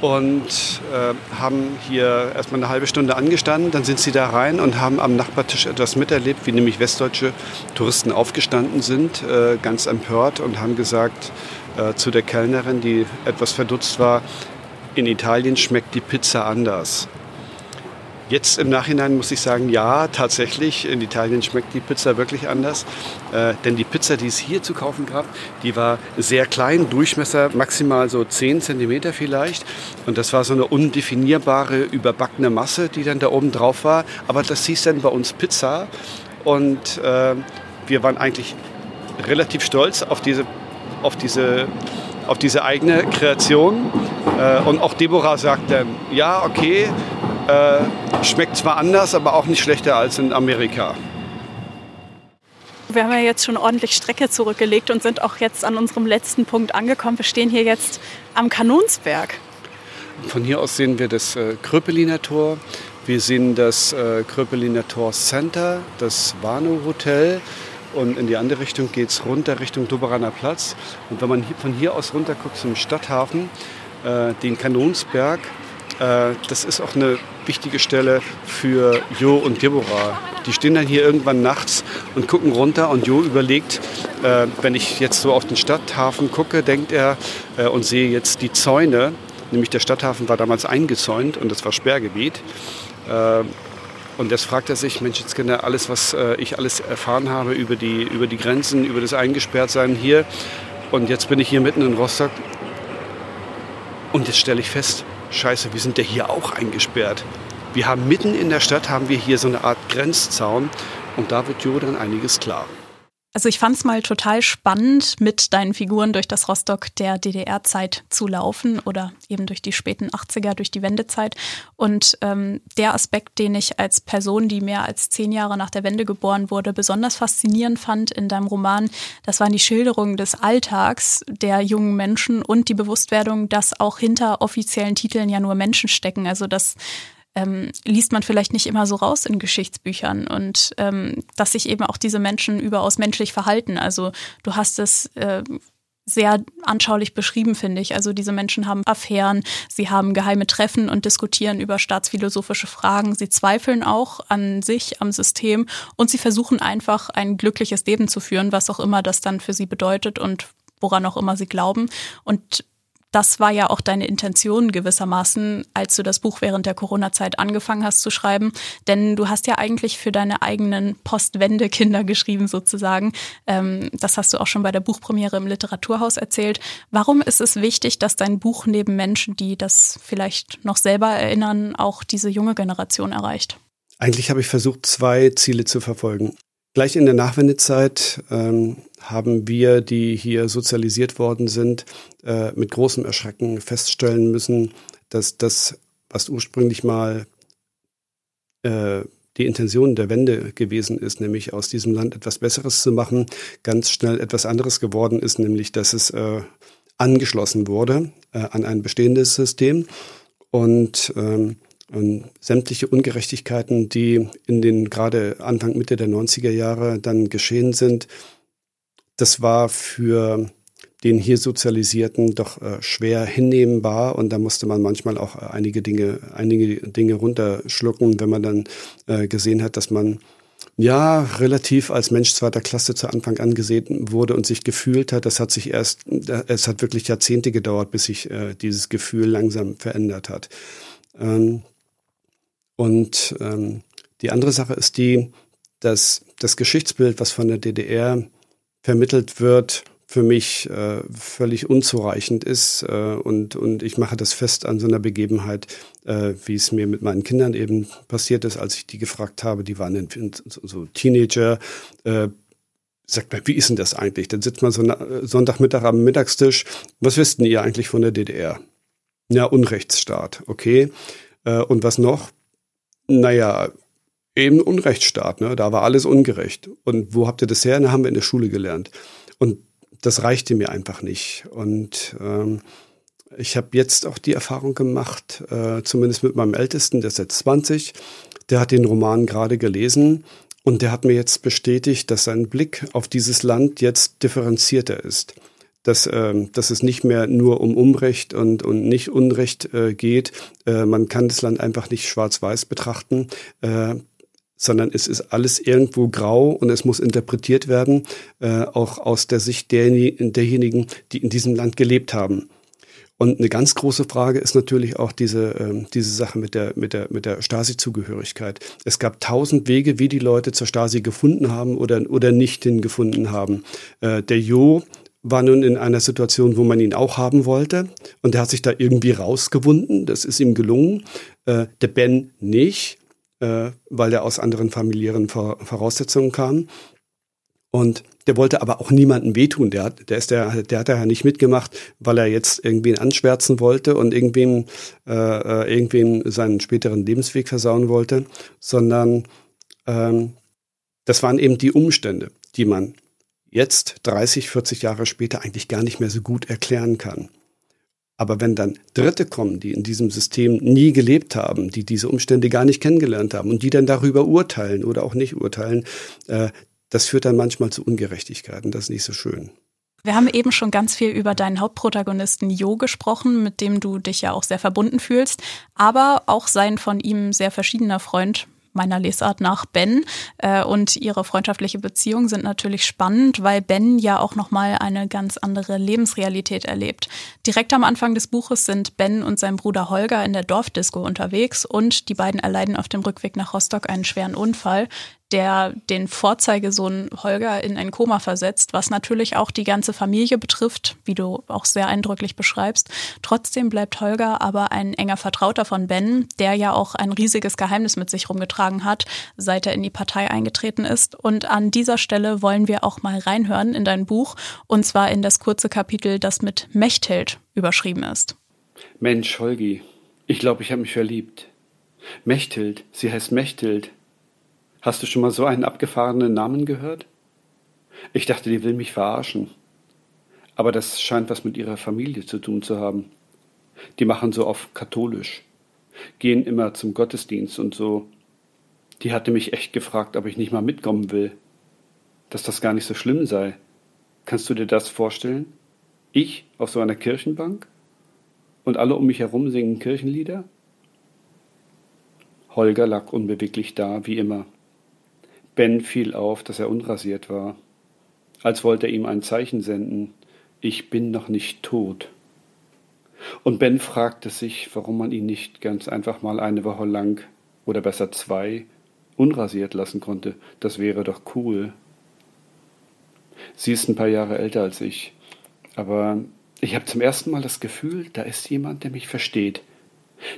und äh, haben hier erstmal eine halbe Stunde angestanden. Dann sind sie da rein und haben am Nachbartisch etwas miterlebt, wie nämlich westdeutsche Touristen aufgestanden sind, äh, ganz empört und haben gesagt äh, zu der Kellnerin, die etwas verdutzt war, in Italien schmeckt die Pizza anders. Jetzt im Nachhinein muss ich sagen, ja, tatsächlich, in Italien schmeckt die Pizza wirklich anders. Äh, denn die Pizza, die es hier zu kaufen gab, die war sehr klein, Durchmesser maximal so 10 cm vielleicht. Und das war so eine undefinierbare, überbackene Masse, die dann da oben drauf war. Aber das hieß dann bei uns Pizza. Und äh, wir waren eigentlich relativ stolz auf diese, auf diese, auf diese eigene Kreation. Äh, und auch Deborah sagt dann, ja, okay, äh, schmeckt zwar anders, aber auch nicht schlechter als in Amerika. Wir haben ja jetzt schon ordentlich Strecke zurückgelegt und sind auch jetzt an unserem letzten Punkt angekommen. Wir stehen hier jetzt am Kanonsberg. Von hier aus sehen wir das äh, Kröpeliner Tor. Wir sehen das äh, Kröpeliner Tor Center, das Warnow Hotel. Und in die andere Richtung geht es runter Richtung Doberaner Platz. Und wenn man hier, von hier aus runter guckt zum Stadthafen, äh, den Kanonsberg, das ist auch eine wichtige Stelle für Jo und Deborah. Die stehen dann hier irgendwann nachts und gucken runter und Jo überlegt, äh, wenn ich jetzt so auf den Stadthafen gucke, denkt er äh, und sehe jetzt die Zäune, nämlich der Stadthafen war damals eingezäunt und das war Sperrgebiet. Äh, und jetzt fragt er sich, Mensch, jetzt Kinder, alles, was äh, ich alles erfahren habe über die, über die Grenzen, über das Eingesperrtsein hier. Und jetzt bin ich hier mitten in Rostock. Und jetzt stelle ich fest, scheiße, wir sind ja hier auch eingesperrt. Wir haben mitten in der Stadt haben wir hier so eine Art Grenzzaun und da wird Jo dann einiges klar. Also ich fand es mal total spannend, mit deinen Figuren durch das Rostock der DDR-Zeit zu laufen oder eben durch die späten 80er, durch die Wendezeit. Und ähm, der Aspekt, den ich als Person, die mehr als zehn Jahre nach der Wende geboren wurde, besonders faszinierend fand in deinem Roman, das waren die Schilderungen des Alltags der jungen Menschen und die Bewusstwerdung, dass auch hinter offiziellen Titeln ja nur Menschen stecken. Also dass ähm, liest man vielleicht nicht immer so raus in Geschichtsbüchern und ähm, dass sich eben auch diese Menschen überaus menschlich verhalten. Also du hast es äh, sehr anschaulich beschrieben, finde ich. Also diese Menschen haben Affären, sie haben geheime Treffen und diskutieren über staatsphilosophische Fragen. Sie zweifeln auch an sich, am System und sie versuchen einfach ein glückliches Leben zu führen, was auch immer das dann für sie bedeutet und woran auch immer sie glauben. Und das war ja auch deine Intention gewissermaßen, als du das Buch während der Corona-Zeit angefangen hast zu schreiben. Denn du hast ja eigentlich für deine eigenen Postwende-Kinder geschrieben sozusagen. Ähm, das hast du auch schon bei der Buchpremiere im Literaturhaus erzählt. Warum ist es wichtig, dass dein Buch neben Menschen, die das vielleicht noch selber erinnern, auch diese junge Generation erreicht? Eigentlich habe ich versucht, zwei Ziele zu verfolgen. Gleich in der Nachwendezeit ähm, haben wir, die hier sozialisiert worden sind, äh, mit großem Erschrecken feststellen müssen, dass das, was ursprünglich mal äh, die Intention der Wende gewesen ist, nämlich aus diesem Land etwas Besseres zu machen, ganz schnell etwas anderes geworden ist, nämlich dass es äh, angeschlossen wurde äh, an ein bestehendes System. Und ähm, und sämtliche Ungerechtigkeiten, die in den gerade Anfang, Mitte der 90er Jahre dann geschehen sind, das war für den hier Sozialisierten doch äh, schwer hinnehmbar und da musste man manchmal auch einige Dinge, einige Dinge runterschlucken, wenn man dann äh, gesehen hat, dass man ja relativ als Mensch zweiter Klasse zu Anfang angesehen wurde und sich gefühlt hat. Das hat sich erst, es hat wirklich Jahrzehnte gedauert, bis sich äh, dieses Gefühl langsam verändert hat. Ähm, und ähm, die andere Sache ist die, dass das Geschichtsbild, was von der DDR vermittelt wird, für mich äh, völlig unzureichend ist. Äh, und, und ich mache das fest an so einer Begebenheit, äh, wie es mir mit meinen Kindern eben passiert ist, als ich die gefragt habe. Die waren in, so Teenager. Äh, sagt man, wie ist denn das eigentlich? Dann sitzt man so äh, Sonntagmittag am Mittagstisch. Was wisst ihr eigentlich von der DDR? Ja, Unrechtsstaat, okay. Äh, und was noch? Naja, eben Unrechtsstaat, ne? Da war alles ungerecht. Und wo habt ihr das her? Na, haben wir in der Schule gelernt. Und das reichte mir einfach nicht. Und ähm, ich habe jetzt auch die Erfahrung gemacht, äh, zumindest mit meinem Ältesten, der ist jetzt 20, der hat den Roman gerade gelesen und der hat mir jetzt bestätigt, dass sein Blick auf dieses Land jetzt differenzierter ist. Dass, äh, dass es nicht mehr nur um Unrecht und, und nicht Unrecht äh, geht. Äh, man kann das Land einfach nicht schwarz-weiß betrachten. Äh, sondern es ist alles irgendwo grau und es muss interpretiert werden, äh, auch aus der Sicht derjenigen, die in diesem Land gelebt haben. Und eine ganz große Frage ist natürlich auch diese, ähm, diese Sache mit der, mit der, mit der Stasi-Zugehörigkeit. Es gab tausend Wege, wie die Leute zur Stasi gefunden haben oder, oder nicht hingefunden haben. Äh, der Jo war nun in einer Situation, wo man ihn auch haben wollte und er hat sich da irgendwie rausgewunden. Das ist ihm gelungen. Äh, der Ben nicht äh, weil er aus anderen familiären Voraussetzungen kam. Und der wollte aber auch niemandem wehtun. Der hat, der ist der, der hat ja nicht mitgemacht, weil er jetzt irgendwen anschwärzen wollte und irgendwem, äh, äh, irgendwem seinen späteren Lebensweg versauen wollte, sondern ähm, das waren eben die Umstände, die man jetzt 30, 40 Jahre später eigentlich gar nicht mehr so gut erklären kann. Aber wenn dann Dritte kommen, die in diesem System nie gelebt haben, die diese Umstände gar nicht kennengelernt haben und die dann darüber urteilen oder auch nicht urteilen, äh, das führt dann manchmal zu Ungerechtigkeiten. Das ist nicht so schön. Wir haben eben schon ganz viel über deinen Hauptprotagonisten Jo gesprochen, mit dem du dich ja auch sehr verbunden fühlst, aber auch sein von ihm sehr verschiedener Freund meiner Lesart nach Ben. Äh, und ihre freundschaftliche Beziehung sind natürlich spannend, weil Ben ja auch nochmal eine ganz andere Lebensrealität erlebt. Direkt am Anfang des Buches sind Ben und sein Bruder Holger in der Dorfdisco unterwegs und die beiden erleiden auf dem Rückweg nach Rostock einen schweren Unfall, der den Vorzeigesohn Holger in ein Koma versetzt, was natürlich auch die ganze Familie betrifft, wie du auch sehr eindrücklich beschreibst. Trotzdem bleibt Holger aber ein enger Vertrauter von Ben, der ja auch ein riesiges Geheimnis mit sich rumgetragen hat, seit er in die Partei eingetreten ist. Und an dieser Stelle wollen wir auch mal reinhören in dein Buch, und zwar in das kurze Kapitel, das mit Mechthild überschrieben ist. Mensch, Holgi, ich glaube, ich habe mich verliebt. Mechthild, sie heißt Mechthild. Hast du schon mal so einen abgefahrenen Namen gehört? Ich dachte, die will mich verarschen. Aber das scheint was mit ihrer Familie zu tun zu haben. Die machen so oft katholisch, gehen immer zum Gottesdienst und so. Die hatte mich echt gefragt, ob ich nicht mal mitkommen will. Dass das gar nicht so schlimm sei. Kannst du dir das vorstellen? Ich auf so einer Kirchenbank? Und alle um mich herum singen Kirchenlieder? Holger lag unbeweglich da, wie immer. Ben fiel auf, dass er unrasiert war, als wollte er ihm ein Zeichen senden, ich bin noch nicht tot. Und Ben fragte sich, warum man ihn nicht ganz einfach mal eine Woche lang oder besser zwei unrasiert lassen konnte. Das wäre doch cool. Sie ist ein paar Jahre älter als ich, aber ich habe zum ersten Mal das Gefühl, da ist jemand, der mich versteht.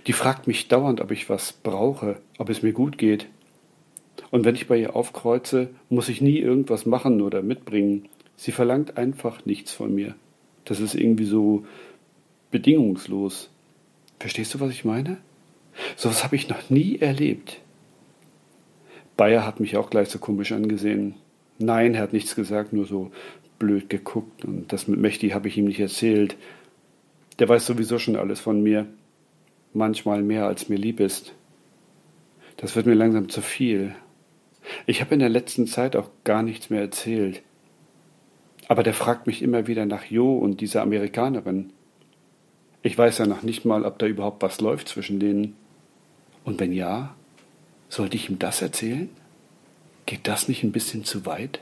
Die fragt mich dauernd, ob ich was brauche, ob es mir gut geht. Und wenn ich bei ihr aufkreuze, muss ich nie irgendwas machen oder mitbringen. Sie verlangt einfach nichts von mir. Das ist irgendwie so bedingungslos. Verstehst du, was ich meine? Sowas habe ich noch nie erlebt. Bayer hat mich auch gleich so komisch angesehen. Nein, er hat nichts gesagt, nur so blöd geguckt. Und das mit Mächti habe ich ihm nicht erzählt. Der weiß sowieso schon alles von mir. Manchmal mehr, als mir lieb ist. Das wird mir langsam zu viel. Ich habe in der letzten Zeit auch gar nichts mehr erzählt. Aber der fragt mich immer wieder nach Jo und dieser Amerikanerin. Ich weiß ja noch nicht mal, ob da überhaupt was läuft zwischen denen. Und wenn ja, sollte ich ihm das erzählen? Geht das nicht ein bisschen zu weit?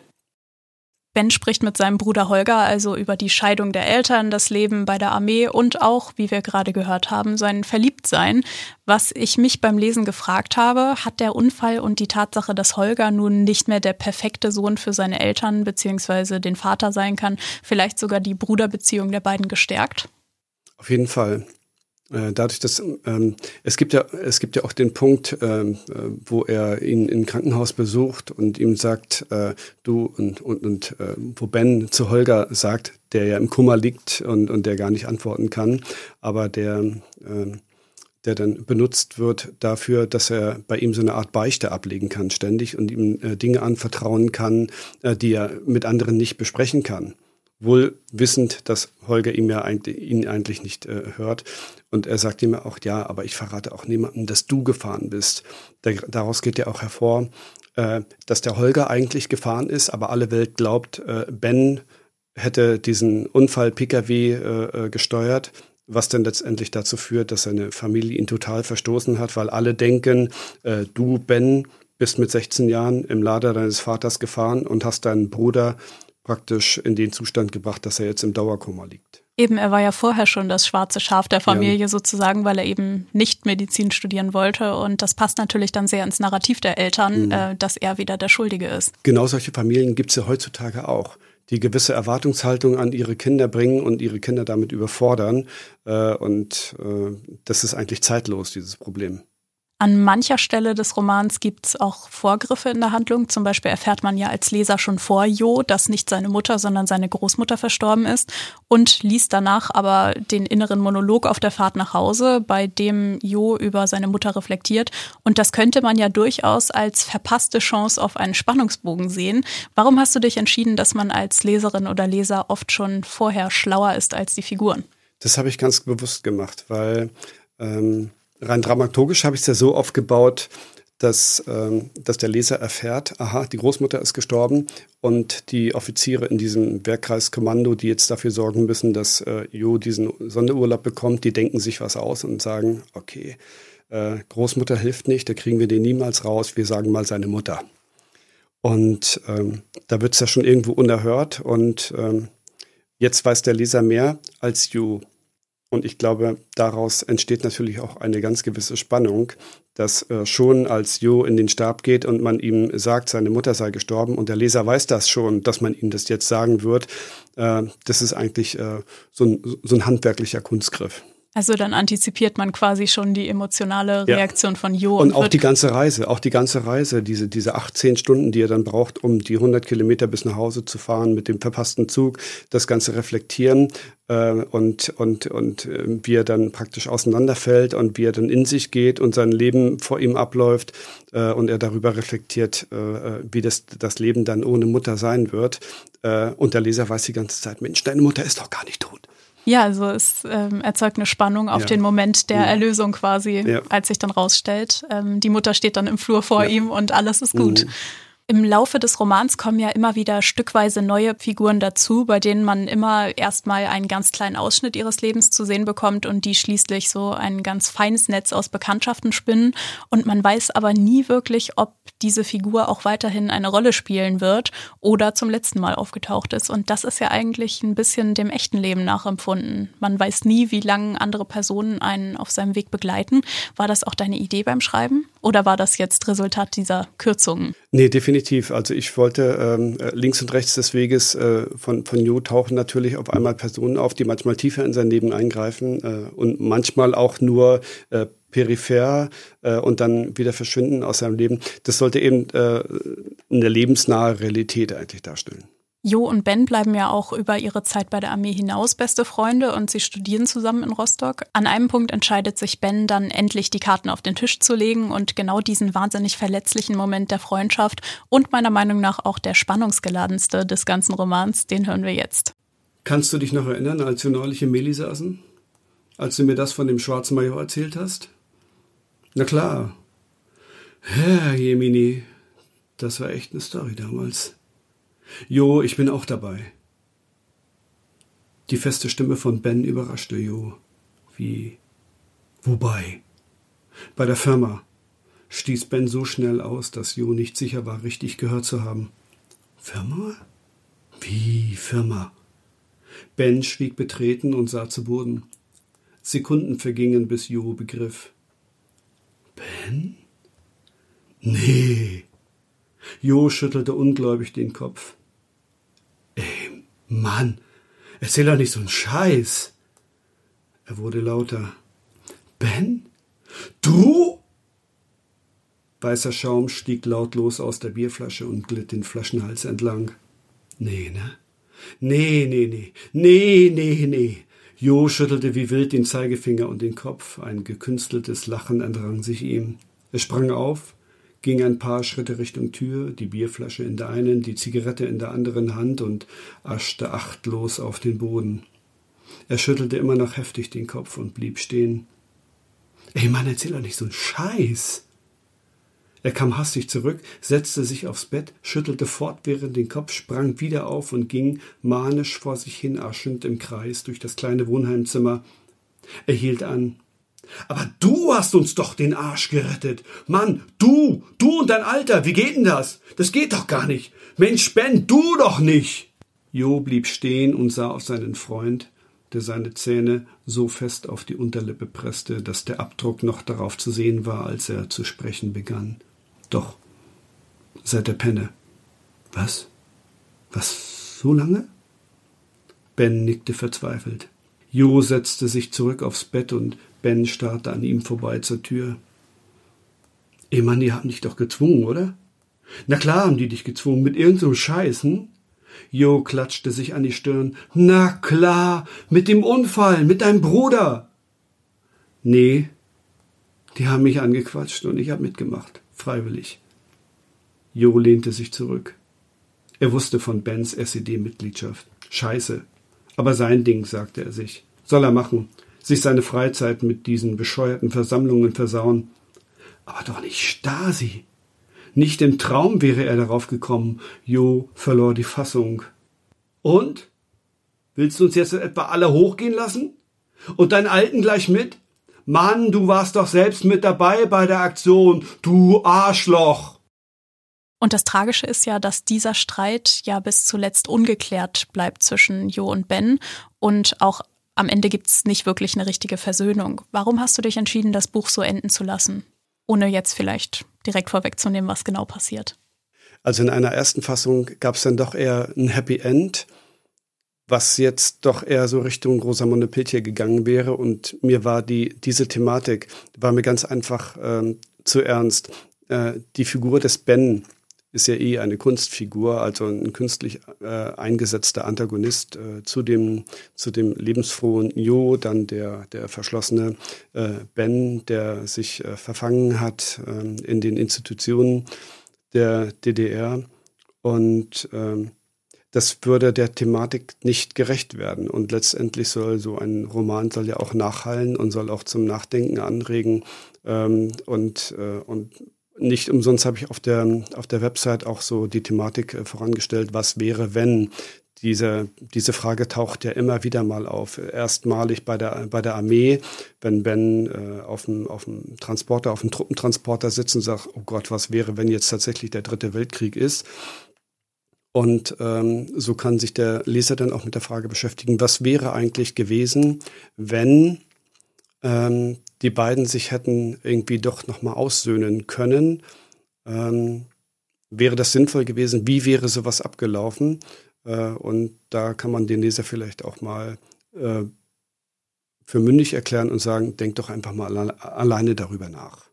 Ben spricht mit seinem Bruder Holger also über die Scheidung der Eltern, das Leben bei der Armee und auch, wie wir gerade gehört haben, sein Verliebtsein. Was ich mich beim Lesen gefragt habe, hat der Unfall und die Tatsache, dass Holger nun nicht mehr der perfekte Sohn für seine Eltern bzw. den Vater sein kann, vielleicht sogar die Bruderbeziehung der beiden gestärkt? Auf jeden Fall. Äh, dadurch, dass ähm, es gibt ja es gibt ja auch den Punkt, ähm, äh, wo er ihn im Krankenhaus besucht und ihm sagt, äh, du und und, und äh, wo Ben zu Holger sagt, der ja im Kummer liegt und und der gar nicht antworten kann, aber der äh, der dann benutzt wird dafür, dass er bei ihm so eine Art Beichte ablegen kann ständig und ihm äh, Dinge anvertrauen kann, äh, die er mit anderen nicht besprechen kann wohl wissend, dass Holger ihm ja eigentlich, ihn eigentlich nicht äh, hört. Und er sagt ihm auch, ja, aber ich verrate auch niemandem, dass du gefahren bist. Der, daraus geht ja auch hervor, äh, dass der Holger eigentlich gefahren ist, aber alle Welt glaubt, äh, Ben hätte diesen Unfall Pkw äh, äh, gesteuert, was dann letztendlich dazu führt, dass seine Familie ihn total verstoßen hat, weil alle denken, äh, du, Ben, bist mit 16 Jahren im Lader deines Vaters gefahren und hast deinen Bruder praktisch in den Zustand gebracht, dass er jetzt im Dauerkoma liegt. Eben, er war ja vorher schon das schwarze Schaf der Familie ja. sozusagen, weil er eben nicht Medizin studieren wollte. Und das passt natürlich dann sehr ins Narrativ der Eltern, mhm. äh, dass er wieder der Schuldige ist. Genau solche Familien gibt es ja heutzutage auch die gewisse Erwartungshaltung an ihre Kinder bringen und ihre Kinder damit überfordern. Äh, und äh, das ist eigentlich zeitlos, dieses Problem. An mancher Stelle des Romans gibt es auch Vorgriffe in der Handlung. Zum Beispiel erfährt man ja als Leser schon vor Jo, dass nicht seine Mutter, sondern seine Großmutter verstorben ist und liest danach aber den inneren Monolog auf der Fahrt nach Hause, bei dem Jo über seine Mutter reflektiert. Und das könnte man ja durchaus als verpasste Chance auf einen Spannungsbogen sehen. Warum hast du dich entschieden, dass man als Leserin oder Leser oft schon vorher schlauer ist als die Figuren? Das habe ich ganz bewusst gemacht, weil ähm rein dramaturgisch habe ich es ja so aufgebaut, dass, ähm, dass der Leser erfährt, aha, die Großmutter ist gestorben und die Offiziere in diesem Wehrkreiskommando, die jetzt dafür sorgen müssen, dass äh, Jo diesen Sonderurlaub bekommt, die denken sich was aus und sagen, okay, äh, Großmutter hilft nicht, da kriegen wir den niemals raus, wir sagen mal seine Mutter. Und ähm, da wird es ja schon irgendwo unerhört und ähm, jetzt weiß der Leser mehr als Jo. Und ich glaube, daraus entsteht natürlich auch eine ganz gewisse Spannung, dass äh, schon als Jo in den Stab geht und man ihm sagt, seine Mutter sei gestorben und der Leser weiß das schon, dass man ihm das jetzt sagen wird, äh, das ist eigentlich äh, so, ein, so ein handwerklicher Kunstgriff. Also dann antizipiert man quasi schon die emotionale Reaktion ja. von Jo. Und, und auch die ganze Reise, auch die ganze Reise, diese, diese 18 Stunden, die er dann braucht, um die 100 Kilometer bis nach Hause zu fahren mit dem verpassten Zug, das Ganze reflektieren äh, und, und, und äh, wie er dann praktisch auseinanderfällt und wie er dann in sich geht und sein Leben vor ihm abläuft äh, und er darüber reflektiert, äh, äh, wie das, das Leben dann ohne Mutter sein wird. Äh, und der Leser weiß die ganze Zeit, Mensch, deine Mutter ist doch gar nicht tot. Ja, also es ähm, erzeugt eine Spannung auf ja. den Moment der ja. Erlösung quasi, ja. als sich dann rausstellt. Ähm, die Mutter steht dann im Flur vor ihm und alles ist gut. Mhm. Im Laufe des Romans kommen ja immer wieder stückweise neue Figuren dazu, bei denen man immer erstmal einen ganz kleinen Ausschnitt ihres Lebens zu sehen bekommt und die schließlich so ein ganz feines Netz aus Bekanntschaften spinnen. Und man weiß aber nie wirklich, ob diese Figur auch weiterhin eine Rolle spielen wird oder zum letzten Mal aufgetaucht ist. Und das ist ja eigentlich ein bisschen dem echten Leben nachempfunden. Man weiß nie, wie lange andere Personen einen auf seinem Weg begleiten. War das auch deine Idee beim Schreiben oder war das jetzt Resultat dieser Kürzungen? Nee, definitiv. Also ich wollte ähm, links und rechts des Weges äh, von, von Jo tauchen natürlich auf einmal Personen auf, die manchmal tiefer in sein Leben eingreifen äh, und manchmal auch nur äh, peripher äh, und dann wieder verschwinden aus seinem Leben. Das sollte eben äh, eine lebensnahe Realität eigentlich darstellen. Jo und Ben bleiben ja auch über ihre Zeit bei der Armee hinaus beste Freunde und sie studieren zusammen in Rostock. An einem Punkt entscheidet sich Ben dann endlich die Karten auf den Tisch zu legen und genau diesen wahnsinnig verletzlichen Moment der Freundschaft und meiner Meinung nach auch der spannungsgeladenste des ganzen Romans, den hören wir jetzt. Kannst du dich noch erinnern, als wir neulich im Meli saßen? Als du mir das von dem schwarzen Major erzählt hast? Na klar. Herr Jemini, das war echt eine Story damals. Jo, ich bin auch dabei. Die feste Stimme von Ben überraschte Jo. Wie? Wobei? Bei der Firma stieß Ben so schnell aus, dass Jo nicht sicher war, richtig gehört zu haben. Firma? Wie Firma? Ben schwieg betreten und sah zu Boden. Sekunden vergingen, bis Jo begriff. Ben? Nee. Jo schüttelte ungläubig den Kopf. Mann, erzähl doch nicht so einen Scheiß. Er wurde lauter. Ben? Du? Weißer Schaum stieg lautlos aus der Bierflasche und glitt den Flaschenhals entlang. Nee, ne? Nee, nee, nee. Nee, nee, nee. Jo schüttelte wie wild den Zeigefinger und den Kopf. Ein gekünsteltes Lachen entrang sich ihm. Er sprang auf, ging ein paar Schritte Richtung Tür, die Bierflasche in der einen, die Zigarette in der anderen Hand und aschte achtlos auf den Boden. Er schüttelte immer noch heftig den Kopf und blieb stehen. Ey Mann, erzähl doch nicht so einen Scheiß. Er kam hastig zurück, setzte sich aufs Bett, schüttelte fortwährend den Kopf, sprang wieder auf und ging manisch vor sich hin aschend im Kreis durch das kleine Wohnheimzimmer. Er hielt an. Aber du hast uns doch den Arsch gerettet. Mann, du, du und dein Alter, wie geht denn das? Das geht doch gar nicht. Mensch, Ben, du doch nicht. Jo blieb stehen und sah auf seinen Freund, der seine Zähne so fest auf die Unterlippe presste, dass der Abdruck noch darauf zu sehen war, als er zu sprechen begann. Doch, seit der Penne. Was? Was, so lange? Ben nickte verzweifelt. Jo setzte sich zurück aufs Bett und Ben starrte an ihm vorbei zur Tür. Ey Mann, die haben dich doch gezwungen, oder? Na klar haben die dich gezwungen, mit irgendeinem so Scheiß, hm? Jo klatschte sich an die Stirn. Na klar, mit dem Unfall, mit deinem Bruder. Nee, die haben mich angequatscht und ich hab mitgemacht, freiwillig. Jo lehnte sich zurück. Er wusste von Bens SED-Mitgliedschaft. Scheiße. Aber sein Ding, sagte er sich. Soll er machen. Sich seine Freizeit mit diesen bescheuerten Versammlungen versauen. Aber doch nicht Stasi. Nicht im Traum wäre er darauf gekommen. Jo verlor die Fassung. Und? Willst du uns jetzt etwa alle hochgehen lassen? Und deinen Alten gleich mit? Mann, du warst doch selbst mit dabei bei der Aktion, du Arschloch. Und das Tragische ist ja, dass dieser Streit ja bis zuletzt ungeklärt bleibt zwischen Jo und Ben und auch am Ende gibt's nicht wirklich eine richtige Versöhnung. Warum hast du dich entschieden, das Buch so enden zu lassen? Ohne jetzt vielleicht direkt vorwegzunehmen, was genau passiert. Also in einer ersten Fassung gab es dann doch eher ein Happy End, was jetzt doch eher so Richtung Rosamunde Pilcher gegangen wäre. Und mir war die, diese Thematik, war mir ganz einfach ähm, zu ernst. Äh, die Figur des Ben ist ja eh eine Kunstfigur, also ein künstlich äh, eingesetzter Antagonist äh, zu dem zu dem lebensfrohen Jo, dann der der verschlossene äh, Ben, der sich äh, verfangen hat ähm, in den Institutionen der DDR und ähm, das würde der Thematik nicht gerecht werden. Und letztendlich soll so ein Roman soll ja auch nachhallen und soll auch zum Nachdenken anregen ähm, und, äh, und nicht umsonst habe ich auf der, auf der Website auch so die Thematik äh, vorangestellt, was wäre, wenn diese, diese Frage taucht ja immer wieder mal auf. Erstmalig bei der, bei der Armee, wenn Ben äh, auf, dem, auf dem Transporter, auf dem Truppentransporter sitzt und sagt, oh Gott, was wäre, wenn jetzt tatsächlich der dritte Weltkrieg ist? Und ähm, so kann sich der Leser dann auch mit der Frage beschäftigen, was wäre eigentlich gewesen, wenn ähm, die beiden sich hätten irgendwie doch nochmal aussöhnen können. Ähm, wäre das sinnvoll gewesen? Wie wäre sowas abgelaufen? Äh, und da kann man den Leser vielleicht auch mal äh, für mündig erklären und sagen, denk doch einfach mal alle, alleine darüber nach.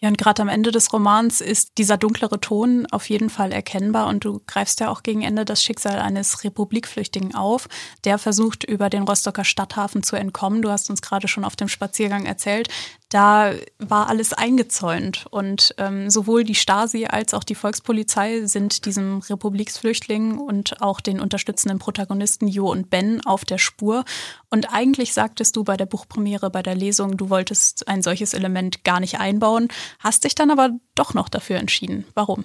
Ja, und gerade am Ende des Romans ist dieser dunklere Ton auf jeden Fall erkennbar und du greifst ja auch gegen Ende das Schicksal eines Republikflüchtigen auf, der versucht, über den Rostocker Stadthafen zu entkommen. Du hast uns gerade schon auf dem Spaziergang erzählt, da war alles eingezäunt und ähm, sowohl die Stasi als auch die Volkspolizei sind diesem Republiksflüchtling und auch den unterstützenden Protagonisten Jo und Ben auf der Spur. Und eigentlich sagtest du bei der Buchpremiere, bei der Lesung, du wolltest ein solches Element gar nicht einbauen, hast dich dann aber doch noch dafür entschieden. Warum?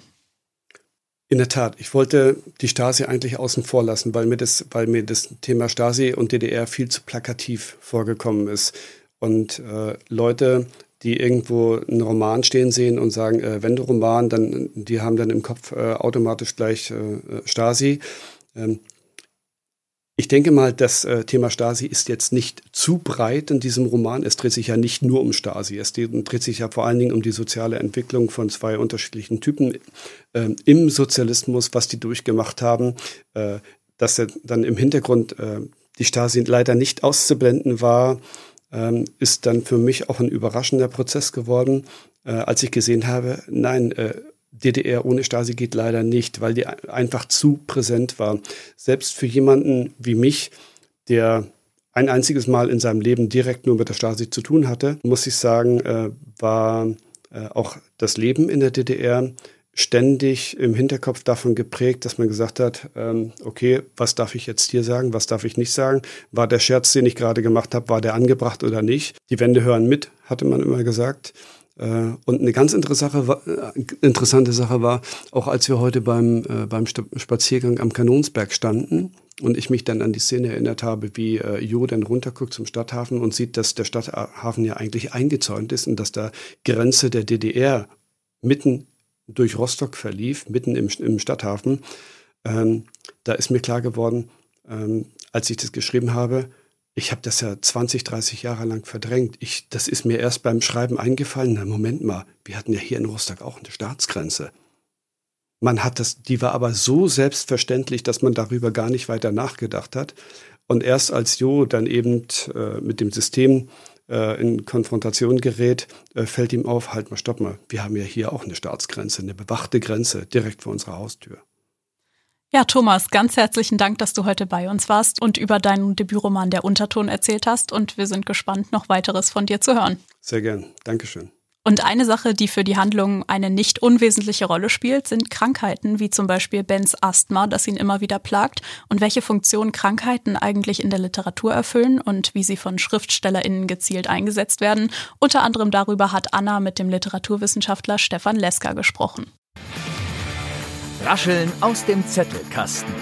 In der Tat, ich wollte die Stasi eigentlich außen vor lassen, weil mir das, weil mir das Thema Stasi und DDR viel zu plakativ vorgekommen ist. Und äh, Leute, die irgendwo einen Roman stehen sehen und sagen, äh, Wende-Roman, dann, die haben dann im Kopf äh, automatisch gleich äh, Stasi. Ähm, ich denke mal, das äh, Thema Stasi ist jetzt nicht zu breit in diesem Roman. Es dreht sich ja nicht nur um Stasi. Es dreht sich ja vor allen Dingen um die soziale Entwicklung von zwei unterschiedlichen Typen äh, im Sozialismus, was die durchgemacht haben. Äh, dass dann im Hintergrund äh, die Stasi leider nicht auszublenden war, ähm, ist dann für mich auch ein überraschender Prozess geworden, äh, als ich gesehen habe, nein, äh, DDR ohne Stasi geht leider nicht, weil die einfach zu präsent war. Selbst für jemanden wie mich, der ein einziges Mal in seinem Leben direkt nur mit der Stasi zu tun hatte, muss ich sagen, äh, war äh, auch das Leben in der DDR ständig im Hinterkopf davon geprägt, dass man gesagt hat, ähm, okay, was darf ich jetzt hier sagen, was darf ich nicht sagen? War der Scherz, den ich gerade gemacht habe, war der angebracht oder nicht? Die Wände hören mit, hatte man immer gesagt. Äh, und eine ganz interessante, äh, interessante Sache war, auch als wir heute beim, äh, beim Spaziergang am Kanonsberg standen und ich mich dann an die Szene erinnert habe, wie Jo dann runterguckt zum Stadthafen und sieht, dass der Stadthafen ja eigentlich eingezäunt ist und dass da Grenze der DDR mitten durch Rostock verlief, mitten im, im Stadthafen. Ähm, da ist mir klar geworden, ähm, als ich das geschrieben habe, ich habe das ja 20, 30 Jahre lang verdrängt. Ich, das ist mir erst beim Schreiben eingefallen. Na, Moment mal, wir hatten ja hier in Rostock auch eine Staatsgrenze. Man hat das, die war aber so selbstverständlich, dass man darüber gar nicht weiter nachgedacht hat. Und erst als Jo dann eben äh, mit dem System äh, in Konfrontation gerät, äh, fällt ihm auf, halt mal, stopp mal, wir haben ja hier auch eine Staatsgrenze, eine bewachte Grenze direkt vor unserer Haustür. Ja, Thomas, ganz herzlichen Dank, dass du heute bei uns warst und über deinen Debütroman Der Unterton erzählt hast. Und wir sind gespannt, noch weiteres von dir zu hören. Sehr gern. Dankeschön. Und eine Sache, die für die Handlung eine nicht unwesentliche Rolle spielt, sind Krankheiten, wie zum Beispiel Bens Asthma, das ihn immer wieder plagt, und welche Funktion Krankheiten eigentlich in der Literatur erfüllen und wie sie von SchriftstellerInnen gezielt eingesetzt werden. Unter anderem darüber hat Anna mit dem Literaturwissenschaftler Stefan Leska gesprochen. Rascheln aus dem Zettelkasten.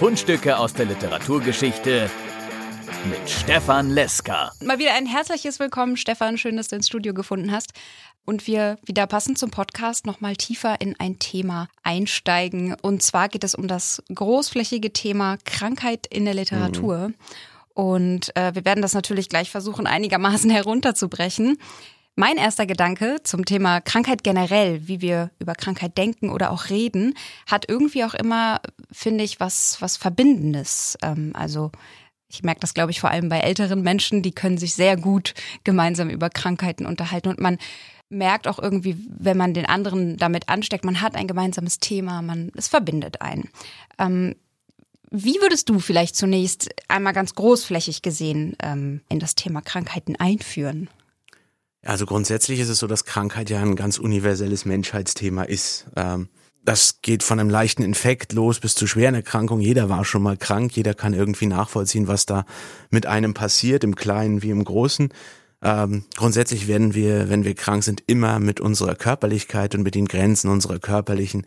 Fundstücke aus der Literaturgeschichte mit Stefan Leska. Mal wieder ein herzliches Willkommen, Stefan. Schön, dass du ins Studio gefunden hast. Und wir wieder passend zum Podcast nochmal tiefer in ein Thema einsteigen. Und zwar geht es um das großflächige Thema Krankheit in der Literatur. Mhm. Und äh, wir werden das natürlich gleich versuchen, einigermaßen herunterzubrechen. Mein erster Gedanke zum Thema Krankheit generell, wie wir über Krankheit denken oder auch reden, hat irgendwie auch immer, finde ich, was, was Verbindendes. Ähm, also ich merke das, glaube ich, vor allem bei älteren Menschen, die können sich sehr gut gemeinsam über Krankheiten unterhalten und man merkt auch irgendwie, wenn man den anderen damit ansteckt, man hat ein gemeinsames Thema, man, es verbindet einen. Ähm, wie würdest du vielleicht zunächst einmal ganz großflächig gesehen ähm, in das Thema Krankheiten einführen? Also grundsätzlich ist es so, dass Krankheit ja ein ganz universelles Menschheitsthema ist. Ähm, das geht von einem leichten Infekt los bis zu schweren Erkrankungen. Jeder war schon mal krank, jeder kann irgendwie nachvollziehen, was da mit einem passiert, im Kleinen wie im Großen. Ähm, grundsätzlich werden wir, wenn wir krank sind, immer mit unserer Körperlichkeit und mit den Grenzen unserer körperlichen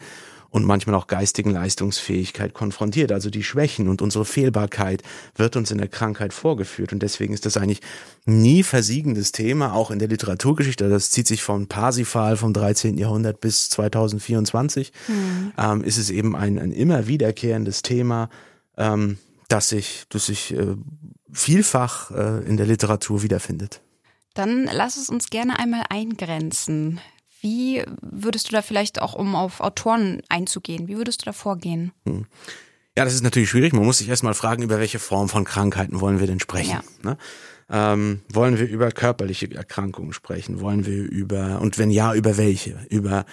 und manchmal auch geistigen Leistungsfähigkeit konfrontiert. Also die Schwächen und unsere Fehlbarkeit wird uns in der Krankheit vorgeführt. Und deswegen ist das eigentlich nie versiegendes Thema, auch in der Literaturgeschichte. Das zieht sich von Parsifal vom 13. Jahrhundert bis 2024. Mhm. Ähm, ist es eben ein, ein immer wiederkehrendes Thema, ähm, das sich, das sich äh, vielfach äh, in der Literatur wiederfindet. Dann lass es uns gerne einmal eingrenzen. Wie würdest du da vielleicht auch, um auf Autoren einzugehen, wie würdest du da vorgehen? Hm. Ja, das ist natürlich schwierig. Man muss sich erstmal fragen, über welche Form von Krankheiten wollen wir denn sprechen. Ja. Ne? Ähm, wollen wir über körperliche Erkrankungen sprechen? Wollen wir über, und wenn ja, über welche? Über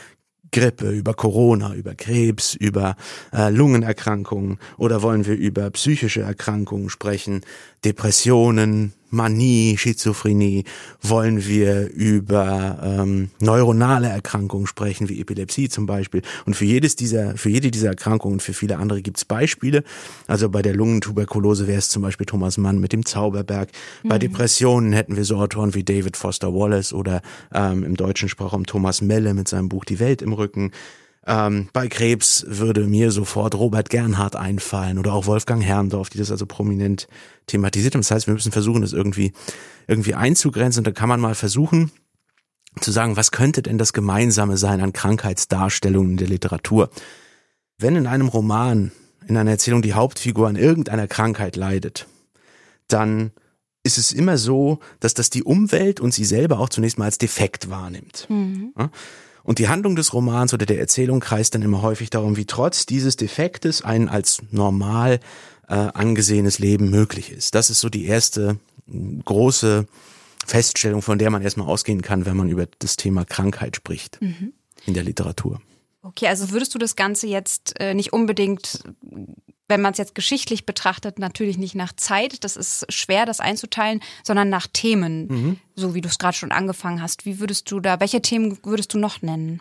Grippe, über Corona, über Krebs, über äh, Lungenerkrankungen oder wollen wir über psychische Erkrankungen sprechen, Depressionen, Manie, Schizophrenie, wollen wir über ähm, neuronale Erkrankungen sprechen, wie Epilepsie zum Beispiel. Und für jedes dieser, für jede dieser Erkrankungen, für viele andere gibt es Beispiele. Also bei der Lungentuberkulose wäre es zum Beispiel Thomas Mann mit dem Zauberberg. Mhm. Bei Depressionen hätten wir so Autoren wie David Foster Wallace oder ähm, im deutschen Sprachraum Thomas Melle mit seinem Buch Die Welt im Rücken. Ähm, bei Krebs würde mir sofort Robert Gernhardt einfallen oder auch Wolfgang Herrndorf, die das also prominent thematisiert haben. Das heißt, wir müssen versuchen, das irgendwie, irgendwie einzugrenzen und da kann man mal versuchen, zu sagen, was könnte denn das Gemeinsame sein an Krankheitsdarstellungen in der Literatur? Wenn in einem Roman, in einer Erzählung die Hauptfigur an irgendeiner Krankheit leidet, dann ist es immer so, dass das die Umwelt und sie selber auch zunächst mal als defekt wahrnimmt. Mhm. Und die Handlung des Romans oder der Erzählung kreist dann immer häufig darum, wie trotz dieses Defektes ein als normal äh, angesehenes Leben möglich ist. Das ist so die erste große Feststellung, von der man erstmal ausgehen kann, wenn man über das Thema Krankheit spricht mhm. in der Literatur. Okay, also würdest du das Ganze jetzt äh, nicht unbedingt wenn man es jetzt geschichtlich betrachtet, natürlich nicht nach Zeit, das ist schwer, das einzuteilen, sondern nach Themen, mhm. so wie du es gerade schon angefangen hast. Wie würdest du da, welche Themen würdest du noch nennen?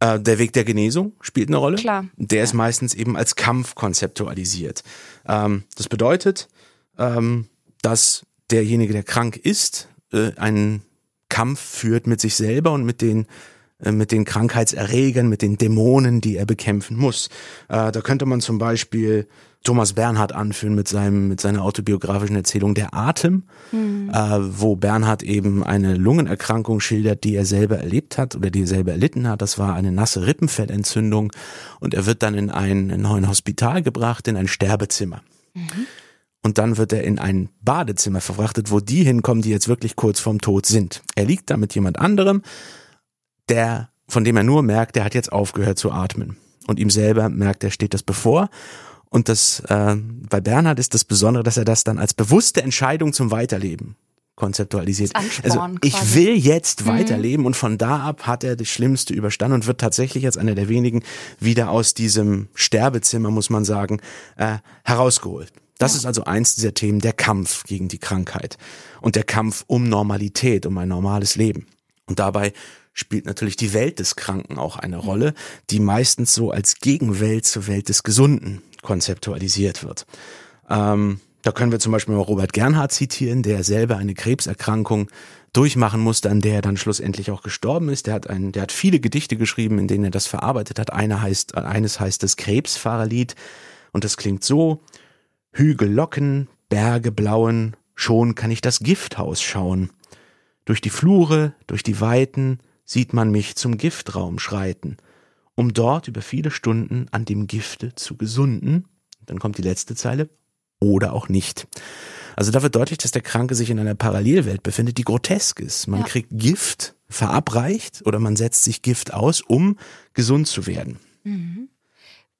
Äh, der Weg der Genesung spielt eine Rolle. Klar. Der ja. ist meistens eben als Kampf konzeptualisiert. Ähm, das bedeutet, ähm, dass derjenige, der krank ist, äh, einen Kampf führt mit sich selber und mit den mit den Krankheitserregern, mit den Dämonen, die er bekämpfen muss. Äh, da könnte man zum Beispiel Thomas Bernhard anführen mit seinem mit seiner autobiografischen Erzählung Der Atem, mhm. äh, wo Bernhard eben eine Lungenerkrankung schildert, die er selber erlebt hat oder die er selber erlitten hat. Das war eine nasse Rippenfellentzündung und er wird dann in ein, in ein Hospital gebracht, in ein Sterbezimmer. Mhm. Und dann wird er in ein Badezimmer verfrachtet, wo die hinkommen, die jetzt wirklich kurz vorm Tod sind. Er liegt da mit jemand anderem, der, von dem er nur merkt, der hat jetzt aufgehört zu atmen. Und ihm selber merkt, er steht das bevor. Und das äh, bei Bernhard ist das Besondere, dass er das dann als bewusste Entscheidung zum Weiterleben konzeptualisiert. Also ich quasi. will jetzt mhm. weiterleben und von da ab hat er das Schlimmste überstanden und wird tatsächlich als einer der wenigen wieder aus diesem Sterbezimmer, muss man sagen, äh, herausgeholt. Das ja. ist also eins dieser Themen, der Kampf gegen die Krankheit und der Kampf um Normalität, um ein normales Leben. Und dabei spielt natürlich die Welt des Kranken auch eine Rolle, die meistens so als Gegenwelt zur Welt des Gesunden konzeptualisiert wird. Ähm, da können wir zum Beispiel mal Robert Gernhardt zitieren, der selber eine Krebserkrankung durchmachen musste, an der er dann schlussendlich auch gestorben ist. Der hat ein, der hat viele Gedichte geschrieben, in denen er das verarbeitet hat. Eine heißt, eines heißt das Krebsfahrerlied und das klingt so: Hügel locken, Berge blauen, schon kann ich das Gifthaus schauen. Durch die Flure, durch die Weiten sieht man mich zum Giftraum schreiten um dort über viele Stunden an dem Gifte zu gesunden. Dann kommt die letzte Zeile. Oder auch nicht. Also da wird deutlich, dass der Kranke sich in einer Parallelwelt befindet, die grotesk ist. Man ja. kriegt Gift verabreicht oder man setzt sich Gift aus, um gesund zu werden. Mhm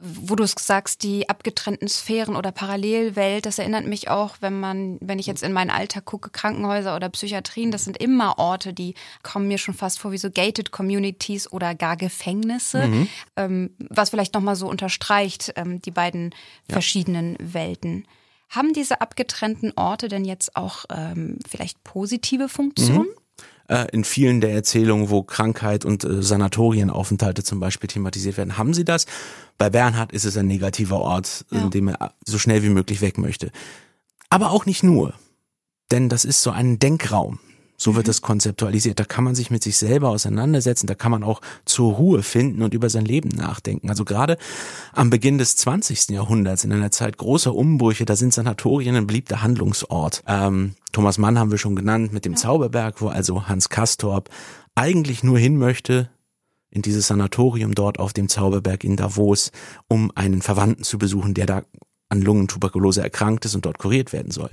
wo du es sagst, die abgetrennten Sphären oder Parallelwelt, das erinnert mich auch, wenn man, wenn ich jetzt in meinen Alltag gucke, Krankenhäuser oder Psychiatrien, das sind immer Orte, die kommen mir schon fast vor wie so gated Communities oder gar Gefängnisse, mhm. ähm, was vielleicht nochmal so unterstreicht, ähm, die beiden ja. verschiedenen Welten. Haben diese abgetrennten Orte denn jetzt auch ähm, vielleicht positive Funktionen? Mhm äh, in vielen der Erzählungen, wo Krankheit und äh, Sanatorienaufenthalte zum Beispiel thematisiert werden, haben sie das. Bei Bernhard ist es ein negativer Ort, ja. in dem er so schnell wie möglich weg möchte. Aber auch nicht nur. Denn das ist so ein Denkraum. So wird mhm. es konzeptualisiert. Da kann man sich mit sich selber auseinandersetzen, da kann man auch zur Ruhe finden und über sein Leben nachdenken. Also gerade am Beginn des 20. Jahrhunderts, in einer Zeit großer Umbrüche, da sind Sanatorien ein beliebter Handlungsort. Ähm, Thomas Mann haben wir schon genannt mit dem ja. Zauberberg, wo also Hans Kastorp eigentlich nur hin möchte, in dieses Sanatorium dort auf dem Zauberberg in Davos, um einen Verwandten zu besuchen, der da an Lungentuberkulose erkrankt ist und dort kuriert werden soll.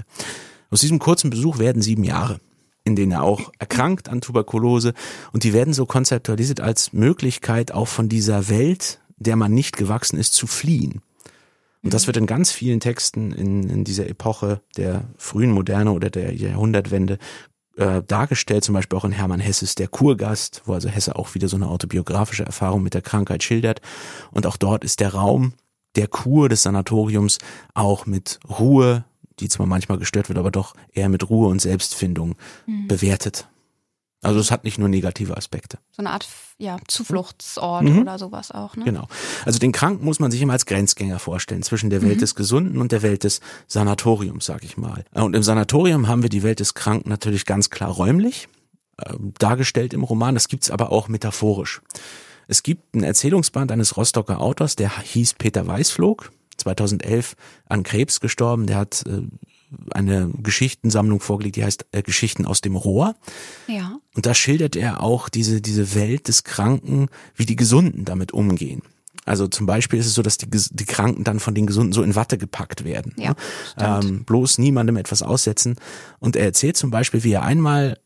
Aus diesem kurzen Besuch werden sieben Jahre in denen er auch erkrankt an Tuberkulose. Und die werden so konzeptualisiert als Möglichkeit, auch von dieser Welt, der man nicht gewachsen ist, zu fliehen. Und das wird in ganz vielen Texten in, in dieser Epoche der frühen Moderne oder der Jahrhundertwende äh, dargestellt, zum Beispiel auch in Hermann Hesses Der Kurgast, wo also Hesse auch wieder so eine autobiografische Erfahrung mit der Krankheit schildert. Und auch dort ist der Raum der Kur des Sanatoriums auch mit Ruhe, die zwar manchmal gestört wird, aber doch eher mit Ruhe und Selbstfindung mhm. bewertet. Also es hat nicht nur negative Aspekte. So eine Art ja, Zufluchtsort mhm. oder sowas auch. Ne? Genau. Also den Kranken muss man sich immer als Grenzgänger vorstellen zwischen der Welt mhm. des Gesunden und der Welt des Sanatoriums, sag ich mal. Und im Sanatorium haben wir die Welt des Kranken natürlich ganz klar räumlich äh, dargestellt im Roman. Das gibt's aber auch metaphorisch. Es gibt einen Erzählungsband eines Rostocker Autors, der hieß Peter Weißflog. 2011 an Krebs gestorben. Der hat äh, eine Geschichtensammlung vorgelegt, die heißt äh, Geschichten aus dem Rohr. Ja. Und da schildert er auch diese, diese Welt des Kranken, wie die Gesunden damit umgehen. Also zum Beispiel ist es so, dass die, die Kranken dann von den Gesunden so in Watte gepackt werden. Ja, ne? ähm, bloß niemandem etwas aussetzen. Und er erzählt zum Beispiel, wie er einmal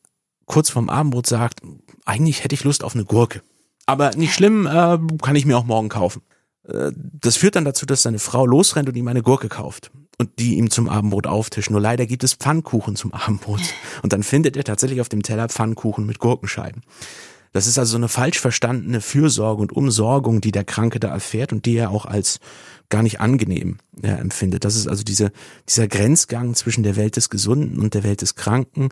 kurz vorm Abendbrot sagt, eigentlich hätte ich Lust auf eine Gurke. Aber nicht schlimm, äh, kann ich mir auch morgen kaufen. Äh, das führt dann dazu, dass seine Frau losrennt und ihm eine Gurke kauft und die ihm zum Abendbrot auftischen. Nur leider gibt es Pfannkuchen zum Abendbrot. Und dann findet er tatsächlich auf dem Teller Pfannkuchen mit Gurkenscheiben. Das ist also so eine falsch verstandene Fürsorge und Umsorgung, die der Kranke da erfährt und die er auch als gar nicht angenehm ja, empfindet. Das ist also diese, dieser Grenzgang zwischen der Welt des Gesunden und der Welt des Kranken,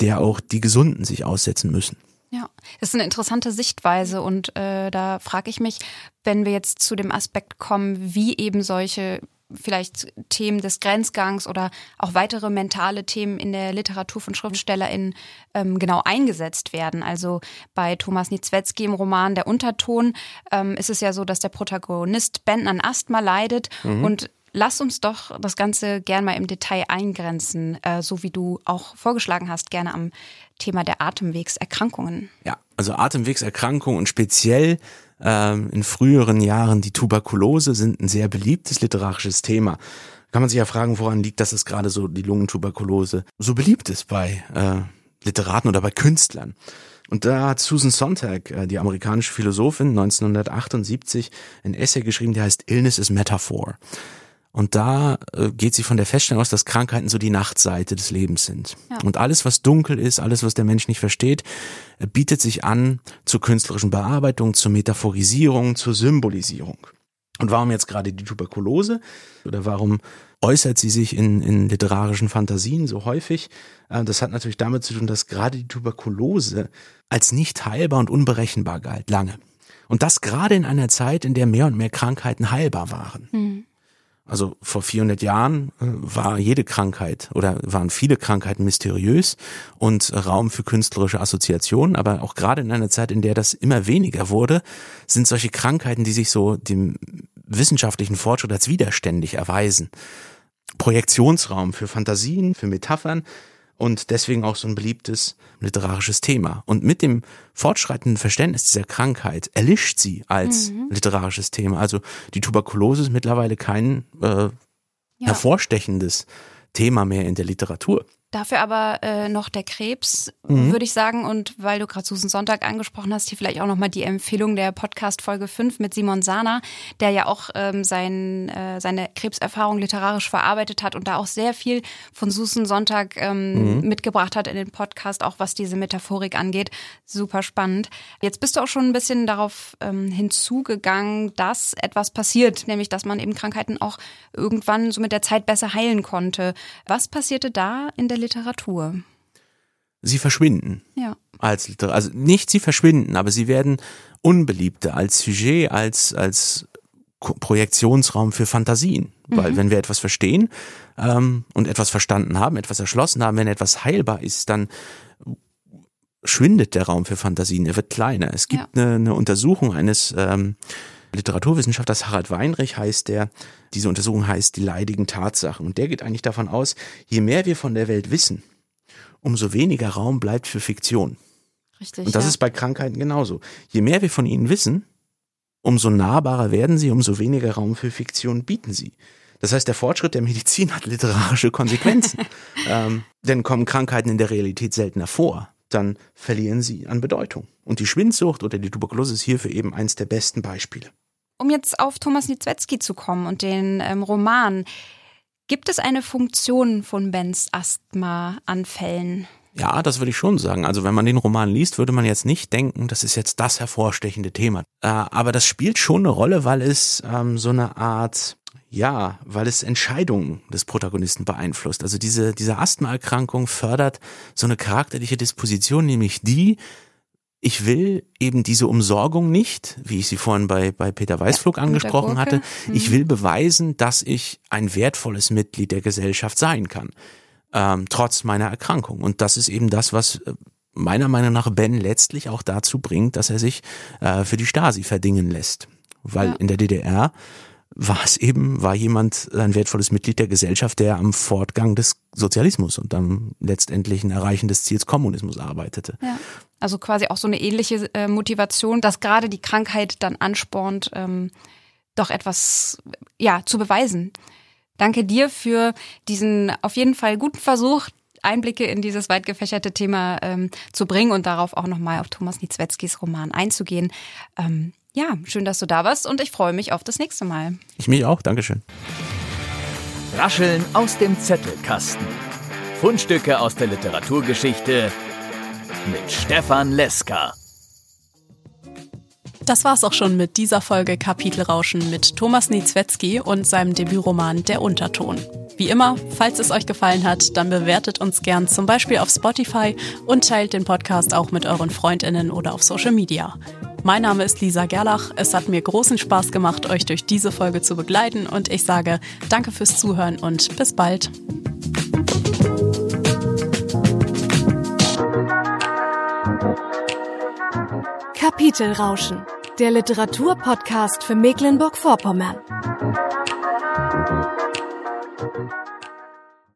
der auch die Gesunden sich aussetzen müssen. Ja, das ist eine interessante Sichtweise und äh, da frage ich mich, wenn wir jetzt zu dem Aspekt kommen, wie eben solche vielleicht Themen des Grenzgangs oder auch weitere mentale Themen in der Literatur von SchriftstellerInnen ähm, genau eingesetzt werden. Also bei Thomas Niedzwetzki im Roman Der Unterton ähm, ist es ja so, dass der Protagonist Ben an Asthma leidet mhm. und Lass uns doch das Ganze gern mal im Detail eingrenzen, äh, so wie du auch vorgeschlagen hast, gerne am Thema der Atemwegserkrankungen. Ja, also Atemwegserkrankungen und speziell ähm, in früheren Jahren die Tuberkulose sind ein sehr beliebtes literarisches Thema. Kann man sich ja fragen, woran liegt, dass es gerade so die Lungentuberkulose so beliebt ist bei äh, Literaten oder bei Künstlern. Und da hat Susan Sontag, äh, die amerikanische Philosophin, 1978 ein Essay geschrieben, der heißt Illness is Metaphor. Und da äh, geht sie von der Feststellung aus, dass Krankheiten so die Nachtseite des Lebens sind. Ja. Und alles, was dunkel ist, alles, was der Mensch nicht versteht, äh, bietet sich an zur künstlerischen Bearbeitung, zur Metaphorisierung, zur Symbolisierung. Und warum jetzt gerade die Tuberkulose? Oder warum äußert sie sich in, in literarischen Fantasien so häufig? Äh, das hat natürlich damit zu tun, dass gerade die Tuberkulose als nicht heilbar und unberechenbar galt, lange. Und das gerade in einer Zeit, in der mehr und mehr Krankheiten heilbar waren. Mhm. Also vor 400 Jahren äh, war jede Krankheit oder waren viele Krankheiten mysteriös und Raum für künstlerische Assoziationen. Aber auch gerade in einer Zeit, in der das immer weniger wurde, sind solche Krankheiten, die sich so dem wissenschaftlichen Fortschritt als widerständig erweisen. Projektionsraum für Fantasien, für Metaphern und deswegen auch so ein beliebtes literarisches Thema. Und mit dem fortschreitenden Verständnis dieser Krankheit erlischt sie als mhm. literarisches Thema. Also die Tuberkulose ist mittlerweile kein äh, ja. hervorstechendes Thema mehr in der Literatur. Dafür aber äh, noch der Krebs, mhm. würde ich sagen. Und weil du gerade Susan Sonntag angesprochen hast, hier vielleicht auch nochmal die Empfehlung der Podcast Folge 5 mit Simon Sana, der ja auch ähm, sein, äh, seine Krebserfahrung literarisch verarbeitet hat und da auch sehr viel von Susan Sonntag ähm, mhm. mitgebracht hat in den Podcast, auch was diese Metaphorik angeht. Super spannend. Jetzt bist du auch schon ein bisschen darauf ähm, hinzugegangen, dass etwas passiert, nämlich dass man eben Krankheiten auch irgendwann so mit der Zeit besser heilen konnte. Was passierte da in der Literatur? Sie verschwinden. Ja. Als Literatur. Also nicht sie verschwinden, aber sie werden unbeliebter als Sujet, als, als Projektionsraum für Fantasien. Mhm. Weil wenn wir etwas verstehen ähm, und etwas verstanden haben, etwas erschlossen haben, wenn etwas heilbar ist, dann schwindet der Raum für Fantasien, er wird kleiner. Es gibt ja. eine, eine Untersuchung eines ähm, Literaturwissenschaftlers Harald Weinrich heißt der. Diese Untersuchung heißt die leidigen Tatsachen. Und der geht eigentlich davon aus, je mehr wir von der Welt wissen, umso weniger Raum bleibt für Fiktion. Richtig. Und das ja. ist bei Krankheiten genauso. Je mehr wir von ihnen wissen, umso nahbarer werden sie, umso weniger Raum für Fiktion bieten sie. Das heißt, der Fortschritt der Medizin hat literarische Konsequenzen. ähm, denn kommen Krankheiten in der Realität seltener vor, dann verlieren sie an Bedeutung. Und die Schwindsucht oder die Tuberkulose ist hierfür eben eins der besten Beispiele. Um jetzt auf Thomas Niedzwetzki zu kommen und den ähm, Roman, gibt es eine Funktion von Bens Asthma-Anfällen? Ja, das würde ich schon sagen. Also wenn man den Roman liest, würde man jetzt nicht denken, das ist jetzt das hervorstechende Thema. Äh, aber das spielt schon eine Rolle, weil es ähm, so eine Art, ja, weil es Entscheidungen des Protagonisten beeinflusst. Also diese, diese Asthmaerkrankung fördert so eine charakterliche Disposition, nämlich die, ich will eben diese Umsorgung nicht, wie ich sie vorhin bei, bei Peter Weißflug ja, angesprochen hatte. Mhm. Ich will beweisen, dass ich ein wertvolles Mitglied der Gesellschaft sein kann, ähm, trotz meiner Erkrankung. Und das ist eben das, was äh, meiner Meinung nach Ben letztlich auch dazu bringt, dass er sich äh, für die Stasi verdingen lässt. Weil ja. in der DDR war es eben, war jemand ein wertvolles Mitglied der Gesellschaft, der am Fortgang des Sozialismus und am letztendlichen Erreichen des Ziels Kommunismus arbeitete. Ja. Also quasi auch so eine ähnliche äh, Motivation, dass gerade die Krankheit dann anspornt, ähm, doch etwas ja zu beweisen. Danke dir für diesen auf jeden Fall guten Versuch, Einblicke in dieses weit gefächerte Thema ähm, zu bringen und darauf auch nochmal auf Thomas Niedzwetzkis Roman einzugehen. Ähm, ja, schön, dass du da warst und ich freue mich auf das nächste Mal. Ich mich auch, Dankeschön. Rascheln aus dem Zettelkasten. Fundstücke aus der Literaturgeschichte mit Stefan Leska. Das war's auch schon mit dieser Folge Kapitelrauschen mit Thomas Niezwetzki und seinem Debütroman Der Unterton. Wie immer, falls es euch gefallen hat, dann bewertet uns gern zum Beispiel auf Spotify und teilt den Podcast auch mit euren Freundinnen oder auf Social Media. Mein Name ist Lisa Gerlach. Es hat mir großen Spaß gemacht, euch durch diese Folge zu begleiten und ich sage danke fürs Zuhören und bis bald. Kapitelrauschen der Literaturpodcast für Mecklenburg-Vorpommern.